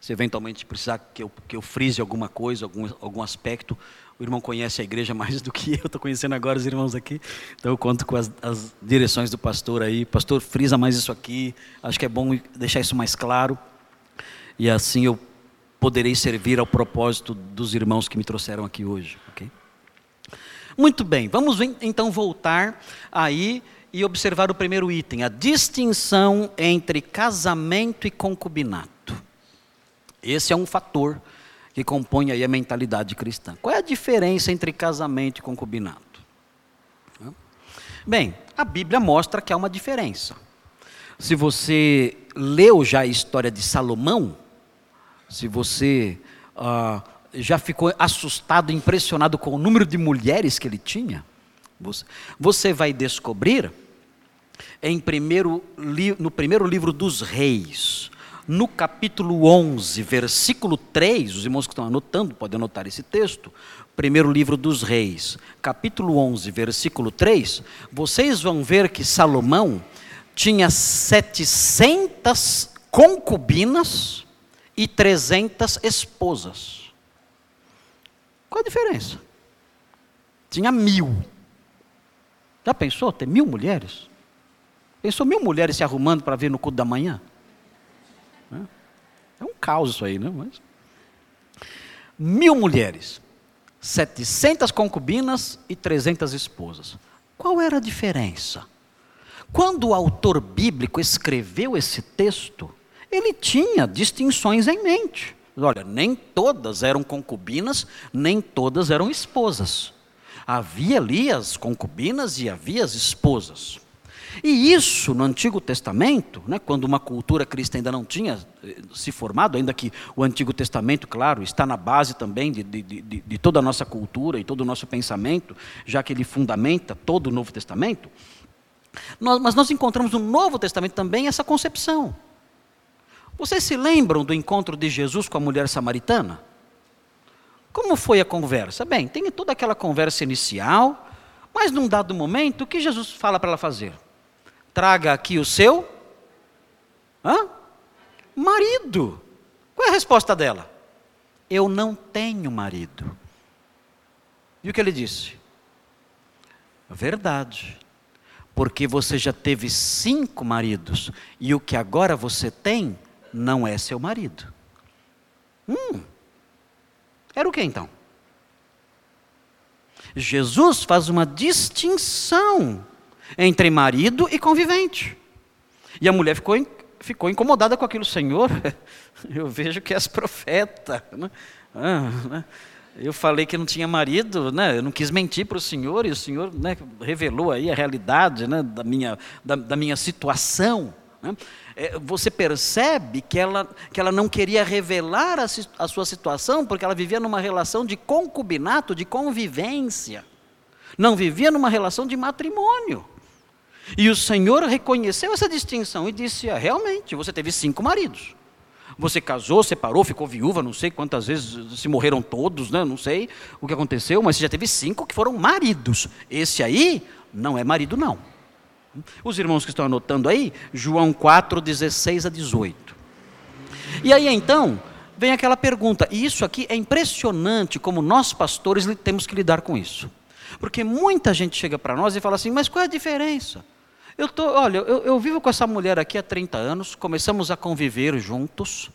se eventualmente precisar que eu, que eu frise alguma coisa, algum, algum aspecto. O irmão conhece a igreja mais do que eu, estou conhecendo agora os irmãos aqui, então eu conto com as, as direções do pastor aí. Pastor, frisa mais isso aqui, acho que é bom deixar isso mais claro. E assim eu poderei servir ao propósito dos irmãos que me trouxeram aqui hoje. Okay? Muito bem, vamos então voltar aí e observar o primeiro item, a distinção entre casamento e concubinato. Esse é um fator que compõe aí a mentalidade cristã. Qual é a diferença entre casamento e concubinato? Bem, a Bíblia mostra que há uma diferença. Se você leu já a história de Salomão, se você ah, já ficou assustado, impressionado com o número de mulheres que ele tinha, você, vai descobrir em primeiro, no primeiro livro dos reis, no capítulo 11, versículo 3, os irmãos que estão anotando podem anotar esse texto, primeiro livro dos reis, capítulo 11, versículo 3, vocês vão ver que Salomão tinha 700 concubinas e 300 esposas. Qual a diferença? Tinha mil. Já pensou ter mil mulheres? Pensou mil mulheres se arrumando para vir no culto da manhã? É um caos isso aí, né? Mas... Mil mulheres, 700 concubinas e 300 esposas. Qual era a diferença? Quando o autor bíblico escreveu esse texto, ele tinha distinções em mente. Olha, nem todas eram concubinas, nem todas eram esposas. Havia ali as concubinas e havia as esposas. E isso no Antigo Testamento, né, quando uma cultura cristã ainda não tinha eh, se formado, ainda que o Antigo Testamento, claro, está na base também de, de, de, de toda a nossa cultura e todo o nosso pensamento, já que ele fundamenta todo o Novo Testamento. Nós, mas nós encontramos no Novo Testamento também essa concepção. Vocês se lembram do encontro de Jesus com a mulher samaritana? Como foi a conversa? Bem, tem toda aquela conversa inicial, mas num dado momento, o que Jesus fala para ela fazer? Traga aqui o seu hã? marido. Qual é a resposta dela? Eu não tenho marido. E o que ele disse? Verdade. Porque você já teve cinco maridos e o que agora você tem não é seu marido. Hum. Era o que então? Jesus faz uma distinção entre marido e convivente. E a mulher ficou, ficou incomodada com aquilo, Senhor, eu vejo que és profeta. Né? Ah, né? Eu falei que não tinha marido, né? eu não quis mentir para o Senhor, e o Senhor né, revelou aí a realidade né, da, minha, da, da minha situação. Né? É, você percebe que ela, que ela não queria revelar a, a sua situação, porque ela vivia numa relação de concubinato, de convivência. Não vivia numa relação de matrimônio. E o Senhor reconheceu essa distinção e disse: ah, realmente, você teve cinco maridos. Você casou, separou, ficou viúva, não sei quantas vezes se morreram todos, né? não sei o que aconteceu, mas você já teve cinco que foram maridos. Esse aí não é marido, não. Os irmãos que estão anotando aí, João 4, 16 a 18. E aí então, vem aquela pergunta, e isso aqui é impressionante como nós pastores temos que lidar com isso. Porque muita gente chega para nós e fala assim, mas qual é a diferença? Eu tô, olha, eu, eu vivo com essa mulher aqui há 30 anos, começamos a conviver juntos,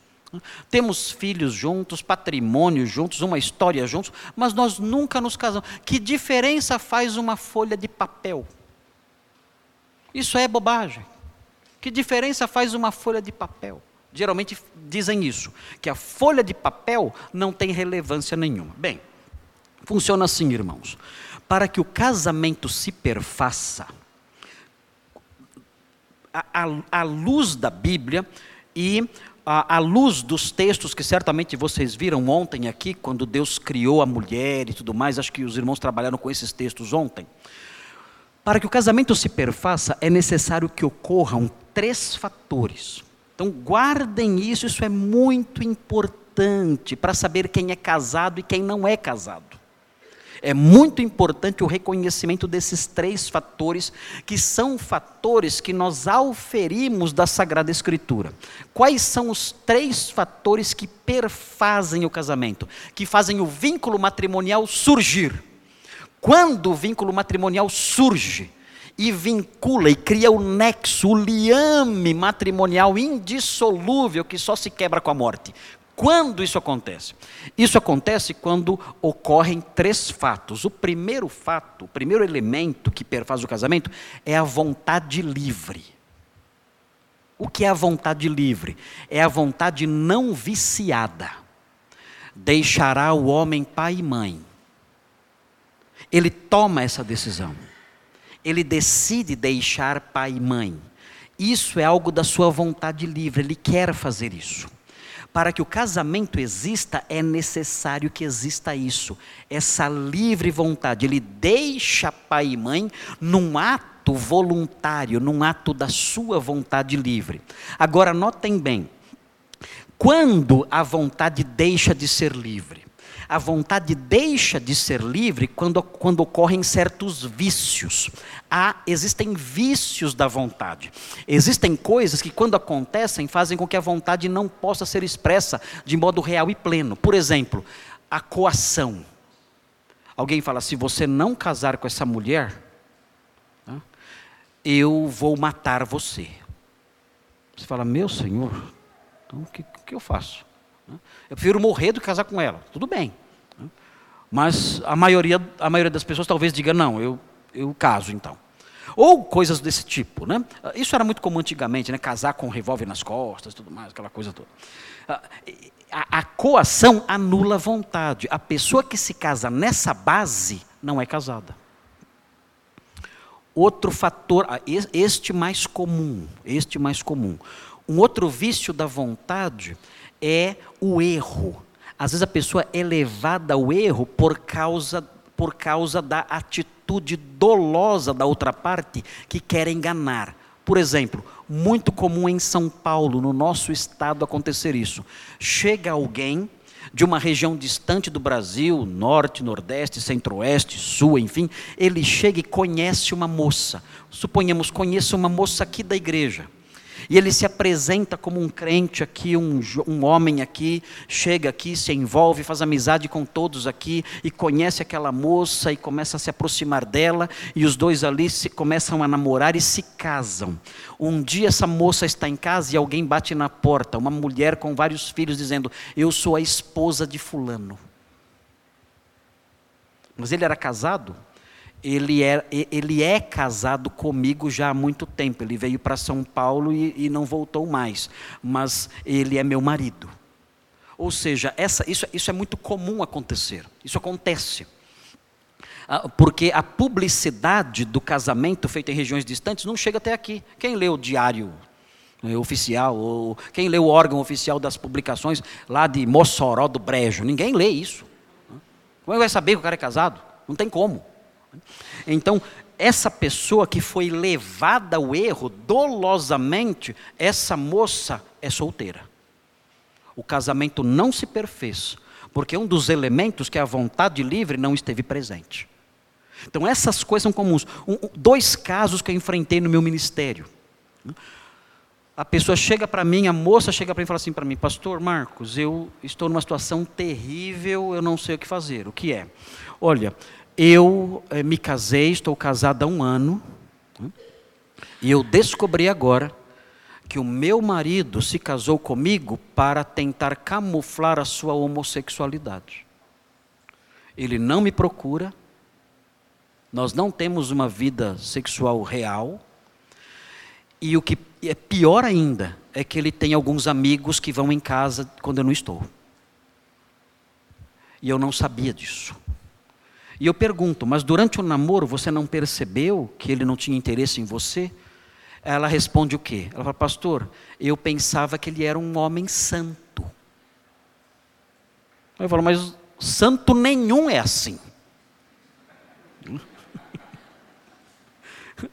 temos filhos juntos, patrimônio juntos, uma história juntos, mas nós nunca nos casamos. Que diferença faz uma folha de papel? Isso é bobagem. Que diferença faz uma folha de papel? Geralmente dizem isso, que a folha de papel não tem relevância nenhuma. Bem, funciona assim, irmãos. Para que o casamento se perfaça, à luz da Bíblia e à luz dos textos que certamente vocês viram ontem aqui, quando Deus criou a mulher e tudo mais, acho que os irmãos trabalharam com esses textos ontem. Para que o casamento se perfaça, é necessário que ocorram três fatores. Então, guardem isso, isso é muito importante para saber quem é casado e quem não é casado. É muito importante o reconhecimento desses três fatores, que são fatores que nós auferimos da Sagrada Escritura. Quais são os três fatores que perfazem o casamento, que fazem o vínculo matrimonial surgir? Quando o vínculo matrimonial surge e vincula e cria o nexo, o liame matrimonial indissolúvel que só se quebra com a morte. Quando isso acontece? Isso acontece quando ocorrem três fatos. O primeiro fato, o primeiro elemento que perfaz o casamento é a vontade livre. O que é a vontade livre? É a vontade não viciada. Deixará o homem pai e mãe. Ele toma essa decisão. Ele decide deixar pai e mãe. Isso é algo da sua vontade livre, ele quer fazer isso. Para que o casamento exista, é necessário que exista isso, essa livre vontade. Ele deixa pai e mãe num ato voluntário, num ato da sua vontade livre. Agora, notem bem: quando a vontade deixa de ser livre? A vontade deixa de ser livre quando, quando ocorrem certos vícios. Há, existem vícios da vontade. Existem coisas que, quando acontecem, fazem com que a vontade não possa ser expressa de modo real e pleno. Por exemplo, a coação. Alguém fala: se você não casar com essa mulher, eu vou matar você. Você fala: meu senhor, então o que, que eu faço? Eu prefiro morrer do que casar com ela. Tudo bem. Mas a maioria, a maioria das pessoas talvez diga, não, eu, eu caso então. Ou coisas desse tipo. Né? Isso era muito comum antigamente, né? casar com um revólver nas costas, tudo mais, aquela coisa toda. A, a coação anula a vontade. A pessoa que se casa nessa base não é casada. Outro fator, este mais comum, este mais comum. Um outro vício da vontade é o erro. Às vezes a pessoa é levada ao erro por causa, por causa da atitude dolosa da outra parte que quer enganar. Por exemplo, muito comum em São Paulo, no nosso estado, acontecer isso. Chega alguém de uma região distante do Brasil, norte, nordeste, centro-oeste, sul, enfim, ele chega e conhece uma moça. Suponhamos, conheça uma moça aqui da igreja. E ele se apresenta como um crente aqui, um, um homem aqui, chega aqui, se envolve, faz amizade com todos aqui e conhece aquela moça e começa a se aproximar dela e os dois ali se começam a namorar e se casam. Um dia essa moça está em casa e alguém bate na porta, uma mulher com vários filhos dizendo: "Eu sou a esposa de fulano". Mas ele era casado? Ele é, ele é casado comigo já há muito tempo. Ele veio para São Paulo e, e, não voltou mais. Mas ele é meu marido. Ou seja, essa, isso, isso é muito comum acontecer. Isso acontece. Ah, porque a publicidade do casamento feito em regiões distantes não chega até aqui. Quem lê o diário né, oficial, ou quem lê o órgão oficial das publicações lá de Mossoró do Brejo? Ninguém lê isso. Como é que vai saber que o cara é casado? Não tem como. Então, essa pessoa que foi levada ao erro dolosamente, essa moça é solteira. O casamento não se perfez, porque um dos elementos que é a vontade livre não esteve presente. Então, essas coisas são comuns. Um, dois casos que eu enfrentei no meu ministério. A pessoa chega para mim, a moça chega para mim e fala assim para mim, Pastor Marcos, eu estou numa situação terrível, eu não sei o que fazer. O que é? Olha, eu eh, me casei, estou casada há um ano, né? e eu descobri agora que o meu marido se casou comigo para tentar camuflar a sua homossexualidade. Ele não me procura, nós não temos uma vida sexual real, e o que é pior ainda é que ele tem alguns amigos que vão em casa quando eu não estou. E eu não sabia disso. E eu pergunto, mas durante o namoro você não percebeu que ele não tinha interesse em você? Ela responde o quê? Ela fala, pastor, eu pensava que ele era um homem santo. Eu falo, mas santo nenhum é assim.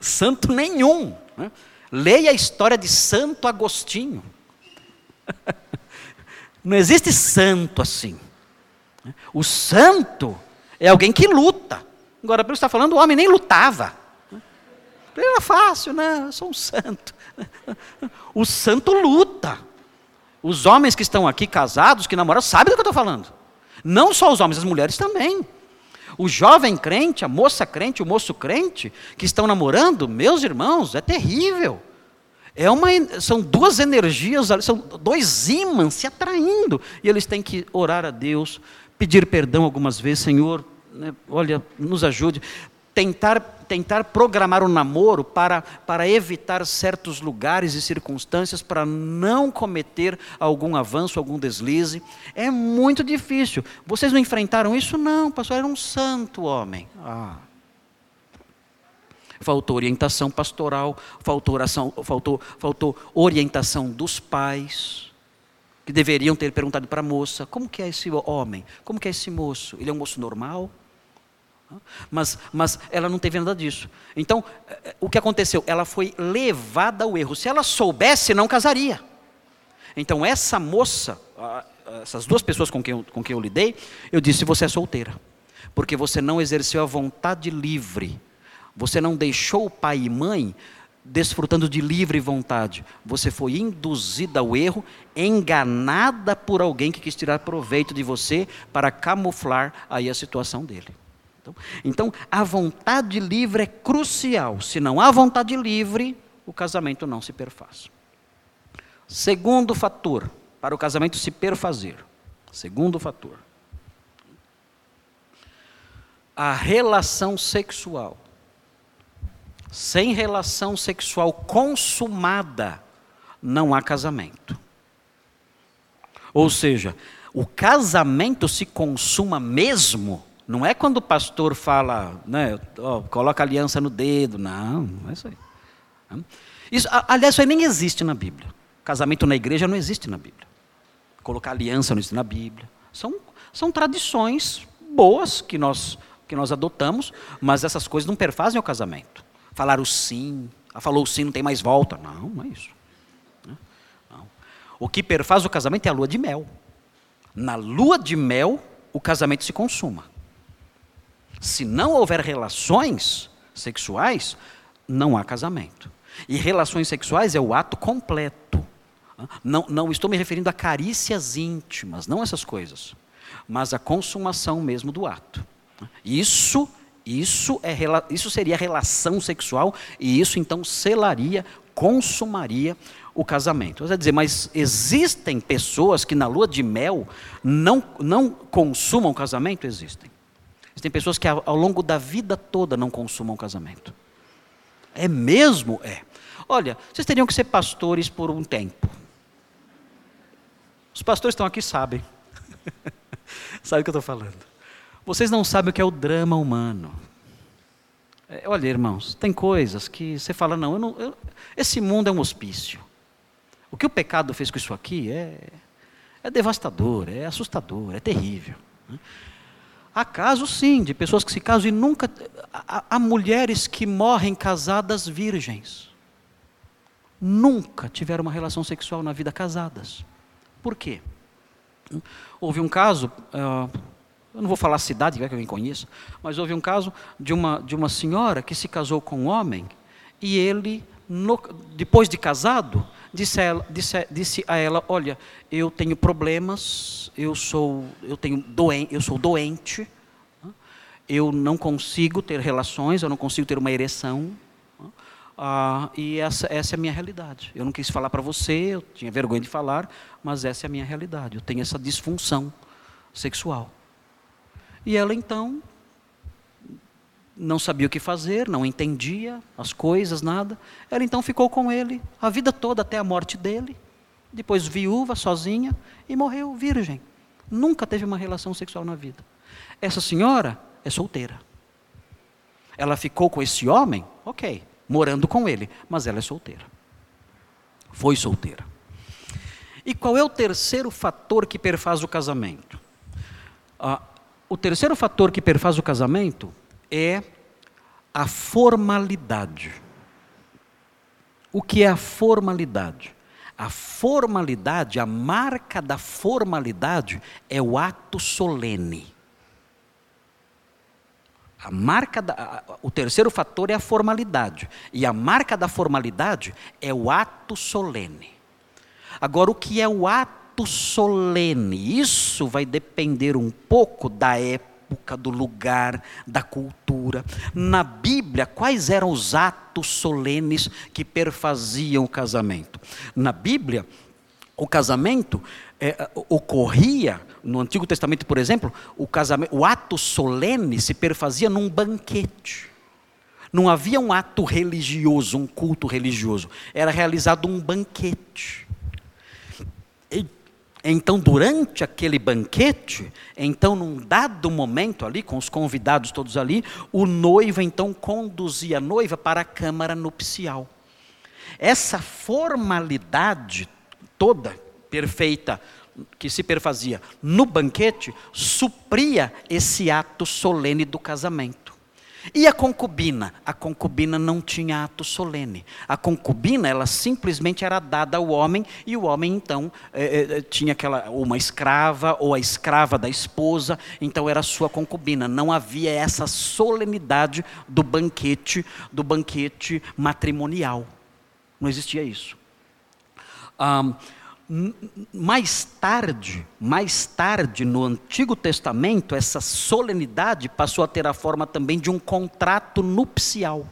santo nenhum. Né? Leia a história de Santo Agostinho. Não existe santo assim. O santo é alguém que luta. Agora, que está falando, o homem nem lutava. Era fácil, né? Eu sou um santo. O santo luta. Os homens que estão aqui casados, que namoram, sabem do que eu estou falando. Não só os homens, as mulheres também. O jovem crente, a moça crente, o moço crente, que estão namorando, meus irmãos, é terrível. É uma, são duas energias, são dois ímãs se atraindo. E eles têm que orar a Deus, pedir perdão algumas vezes, Senhor, né, olha, nos ajude. Tentar, tentar programar o um namoro para, para evitar certos lugares e circunstâncias, para não cometer algum avanço, algum deslize. É muito difícil. Vocês não enfrentaram isso? Não, pastor, era um santo homem. Ah faltou orientação pastoral, faltou, oração, faltou, faltou orientação dos pais, que deveriam ter perguntado para a moça, como que é esse homem? Como que é esse moço? Ele é um moço normal? Mas, mas ela não teve nada disso. Então, eh, o que aconteceu? Ela foi levada ao erro. Se ela soubesse, não casaria. Então, essa moça, essas duas pessoas com quem eu, com quem eu lidei, eu disse: você é solteira. Porque você não exerceu a vontade livre você não deixou o pai e mãe desfrutando de livre vontade. Você foi induzida ao erro, enganada por alguém que quis tirar proveito de você para camuflar aí a situação dele. Então, a vontade livre é crucial. Se não há vontade livre, o casamento não se perfaz. Segundo fator para o casamento se perfazer. Segundo fator. A relação sexual sem relação sexual consumada, não há casamento. Ou seja, o casamento se consuma mesmo, não é quando o pastor fala, né, coloca aliança no dedo, não, não é isso aí. Isso, aliás, isso aí nem existe na Bíblia. Casamento na igreja não existe na Bíblia. Colocar aliança não existe na Bíblia. São, são tradições boas que nós, que nós adotamos, mas essas coisas não perfazem o casamento falar o sim. Ela falou o sim, não tem mais volta. Não, não é isso. Não. O que perfaz o casamento é a lua de mel. Na lua de mel, o casamento se consuma. Se não houver relações sexuais, não há casamento. E relações sexuais é o ato completo. Não, não estou me referindo a carícias íntimas, não essas coisas, mas a consumação mesmo do ato. Isso isso, é, isso seria relação sexual e isso então selaria, consumaria o casamento. Você dizer, mas existem pessoas que na lua de mel não, não consumam casamento? Existem. Existem pessoas que ao, longo da vida toda não consumam casamento. É mesmo? É. Olha, vocês teriam que ser pastores por um tempo. Os pastores estão aqui sabem. Sabe o que eu estou falando? Vocês não sabem o que é o drama humano. É, olha, irmãos, tem coisas que você fala, não, eu não eu, esse mundo é um hospício. O que o pecado fez com isso aqui é, é devastador, é assustador, é terrível. Né? Há casos, sim, de pessoas que se casam e nunca. Há, mulheres que morrem casadas virgens. Nunca tiveram uma relação sexual na vida casadas. Por quê? Houve um caso, uh, eu não vou falar a cidade, que alguém conheça, mas houve um caso de uma, de uma senhora que se casou com um homem e ele, no, depois de casado, disse a, ela, disse, disse a ela: Olha, eu tenho problemas, eu sou, eu tenho doen, eu sou doente, eu não consigo ter relações, eu não consigo ter uma ereção. Ah, e essa, essa é a minha realidade. Eu não quis falar para você, eu tinha vergonha de falar, mas essa é a minha realidade. Eu tenho essa disfunção sexual. E ela então não sabia o que fazer, não entendia as coisas, nada. Ela então ficou com ele a vida toda até a morte dele. Depois viúva, sozinha e morreu virgem. Nunca teve uma relação sexual na vida. Essa senhora é solteira. Ela ficou com esse homem, ok, morando com ele, mas ela é solteira. Foi solteira. E qual é o terceiro fator que perfaz o casamento? Ah, o terceiro fator que perfaz o casamento é a formalidade. O que é a formalidade? A formalidade, a marca da formalidade é o ato solene. A marca da, o terceiro fator é a formalidade. E a marca da formalidade é o ato solene. Agora, o que é o ato solene. Isso vai depender um pouco da época época, do lugar, da cultura. Na Bíblia, quais eram os atos solenes que perfaziam o casamento? Na Bíblia, o casamento é, ocorria, no Antigo Testamento, por exemplo, o, casamento, o ato solene se perfazia num banquete. Não havia um ato religioso, um culto religioso. Era realizado um banquete. Então, durante aquele banquete, então, num dado momento ali, com os convidados todos ali, o noivo então conduzia a noiva para a câmara nupcial. Essa formalidade toda, perfeita, que se perfazia no banquete, supria esse ato solene do casamento. E a concubina? A concubina não tinha ato solene. A concubina, ela simplesmente era dada ao homem, e o homem, então, é, é, tinha aquela, uma escrava, ou a escrava da esposa, então era sua concubina. Não havia essa solenidade do banquete, do banquete matrimonial. Não existia isso. Mais tarde, mais tarde no Antigo Testamento, essa solenidade passou a ter a forma também de um contrato nupcial.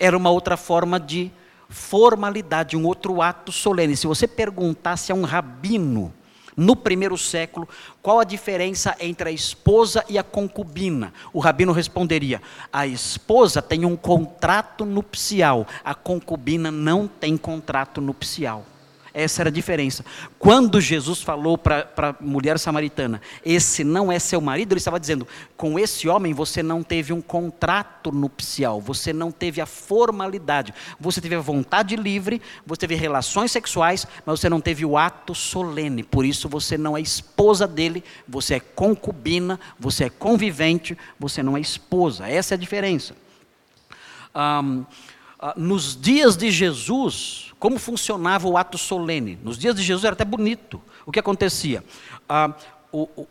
Era uma outra forma de formalidade, um outro ato solene. Se você perguntasse a um rabino no primeiro século qual a diferença entre a esposa e a concubina, o rabino responderia: a esposa tem um contrato nupcial, a concubina não tem contrato nupcial. Essa era a diferença. Quando Jesus falou para a mulher samaritana, esse não é seu marido, ele estava dizendo: com esse homem você não teve um contrato nupcial, você não teve a formalidade, você teve a vontade livre, você teve relações sexuais, mas você não teve o ato solene. Por isso você não é esposa dele, você é concubina, você é convivente, você não é esposa. Essa é a diferença. Um, nos dias de Jesus, como funcionava o ato solene? Nos dias de Jesus era até bonito. O que acontecia? Ah, o, o,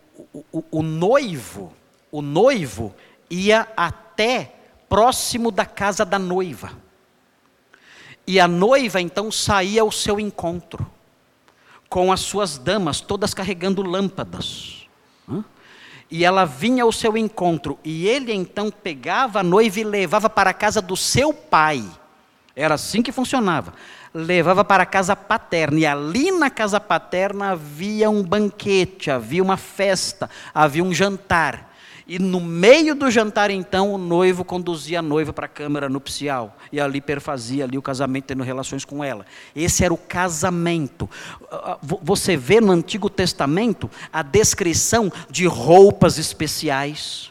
o, o noivo, o noivo ia até próximo da casa da noiva. E a noiva então saía ao seu encontro, com as suas damas, todas carregando lâmpadas. E ela vinha ao seu encontro, e ele então pegava a noiva e levava para a casa do seu pai. Era assim que funcionava. Levava para a casa paterna, e ali na casa paterna havia um banquete, havia uma festa, havia um jantar. E no meio do jantar, então, o noivo conduzia a noiva para a câmara nupcial. E ali perfazia ali o casamento, tendo relações com ela. Esse era o casamento. Ah, você vê no Antigo Testamento a descrição de roupas especiais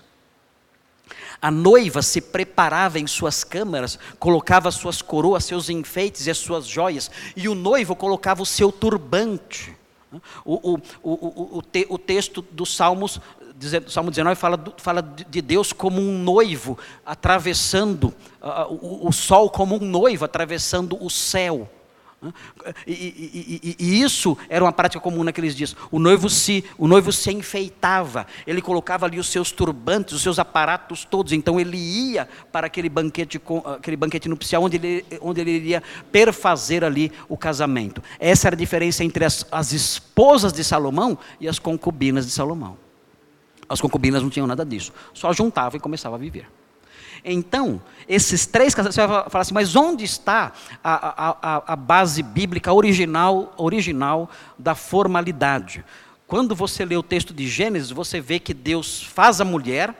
a noiva se preparava em suas câmaras, colocava suas coroas, seus enfeites e as suas joias, e o noivo colocava o seu turbante. O, o, o, o, te, o texto dos Salmos, Salmo 19 fala, fala de Deus como um noivo atravessando, uh, o, o sol como um noivo atravessando o céu. E, e, e, e, isso era uma prática comum naqueles dias. O noivo se, o noivo se enfeitava, ele colocava ali os seus turbantes, os seus aparatos todos. Então ele ia para aquele banquete, aquele banquete nupcial onde ele, onde ele iria perfazer ali o casamento. Essa era a diferença entre as, as esposas de Salomão e as concubinas de Salomão. As concubinas não tinham nada disso, só juntavam e começavam a viver. Então, esses três casais, você vai falar assim, mas onde está a, a, a base bíblica original, original da formalidade? Quando você lê o texto de Gênesis, você vê que Deus faz a mulher,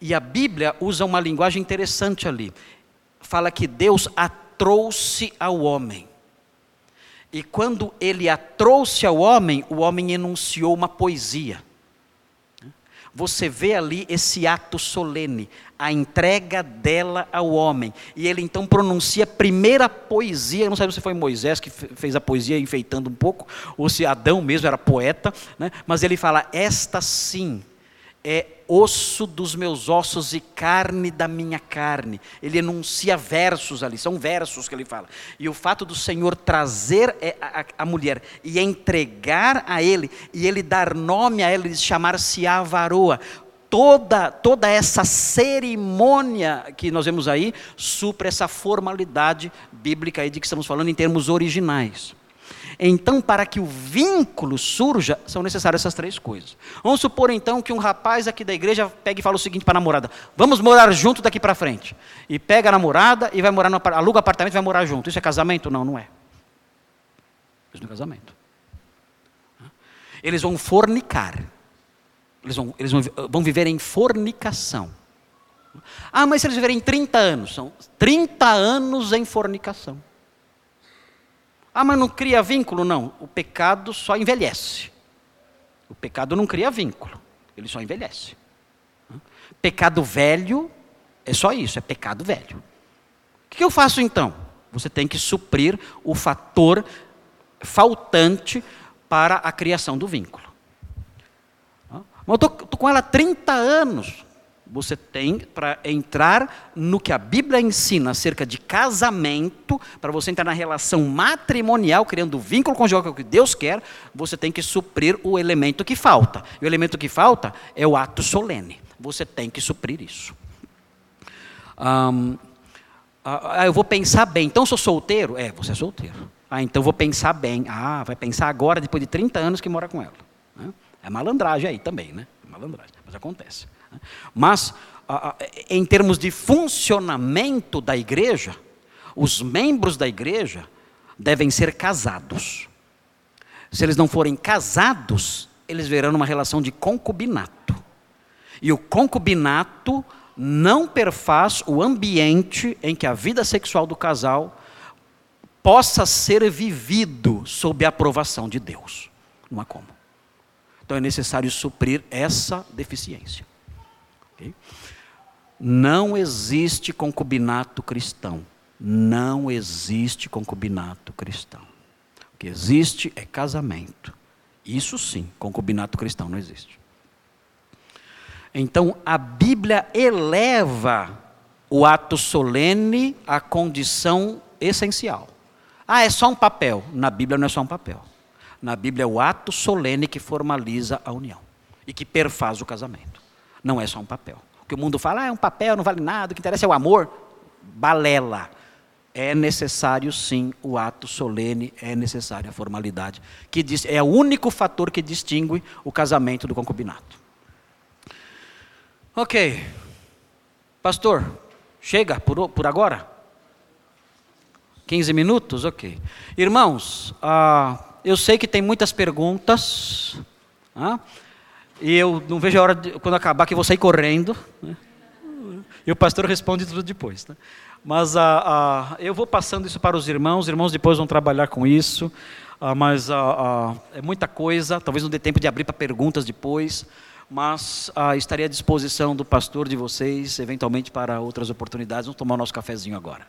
e a Bíblia usa uma linguagem interessante ali. Fala que Deus a trouxe ao homem. E quando ele a trouxe ao homem, o homem enunciou uma poesia você vê ali esse ato solene, a entrega dela ao homem. E ele então pronuncia a primeira poesia, não sei se foi Moisés que fez a poesia enfeitando um pouco, ou se Adão mesmo era poeta, né? mas ele fala: Esta sim é osso dos meus ossos e carne da minha carne. Ele enuncia versos ali, são versos que ele fala. E o fato do Senhor trazer é, a, a mulher e entregar a ele, e ele dar nome a ela, chamar-se Avaroa, toda, toda essa cerimônia que nós vemos aí supra essa formalidade bíblica aí de que estamos falando em termos originais. Então, para que o vínculo surja, são necessárias essas três coisas. Vamos supor então que um rapaz aqui da igreja pega e fala o seguinte para a namorada: Vamos morar junto daqui para frente. E pega a namorada e vai morar no aluga apartamento e vai morar junto. Isso é casamento? Não, não é. Isso não é casamento. Eles vão fornicar. Eles vão, eles vão, vão viver em fornicação. Ah, mas se eles viverem 30 anos, são 30 anos em fornicação. Ah, mas não cria vínculo? Não. O pecado só envelhece. O pecado não cria vínculo, ele só envelhece. Pecado velho é só isso, é pecado velho. O que eu faço então? Você tem que suprir o fator faltante para a criação do vínculo. Mas eu estou com ela há 30 anos. Você tem para entrar no que a Bíblia ensina acerca de casamento, para você entrar na relação matrimonial, criando vínculo conjugal que é que Deus quer, você tem que suprir o elemento que falta. E o elemento que falta é o ato solene. Você tem que suprir isso. Ah, eu vou pensar bem. Então, sou solteiro? É, você é solteiro. Ah, então vou pensar bem. Ah, vai pensar agora, depois de 30 anos que mora com ela. É malandragem aí também, né? É malandragem, mas acontece. Mas, em termos de funcionamento da igreja, os membros da igreja devem ser casados. Se eles não forem casados, eles verão uma relação de concubinato. E o concubinato não perfaz o ambiente em que a vida sexual do casal possa ser vivido sob a aprovação de Deus. Não há como. Então é necessário suprir essa deficiência. Não existe concubinato cristão. Não existe concubinato cristão. O que existe é casamento. Isso sim, concubinato cristão não existe. Então a Bíblia eleva o ato solene à condição essencial. Ah, é só um papel. Na Bíblia não é só um papel. Na Bíblia é o ato solene que formaliza a união e que perfaz o casamento não é só um papel. O que o mundo fala, ah, é um papel, não vale nada, o que interessa é o amor. Balela. É necessário sim o ato solene, é necessária a formalidade, que diz, é o único fator que distingue o casamento do concubinato. Ok. Pastor, chega por, por agora? 15 minutos? Ok. Irmãos, ah, eu sei que tem muitas perguntas. Ah, e eu não vejo a hora de, quando acabar que vou sair correndo. Né? E o pastor responde tudo depois. Né? Mas ah, ah, eu vou passando isso para os irmãos, os irmãos depois vão trabalhar com isso. Ah, mas ah, ah, é muita coisa, talvez não dê tempo de abrir para perguntas depois. Mas ah, estaria à disposição do pastor de vocês, eventualmente para outras oportunidades. Vamos tomar o nosso cafezinho agora.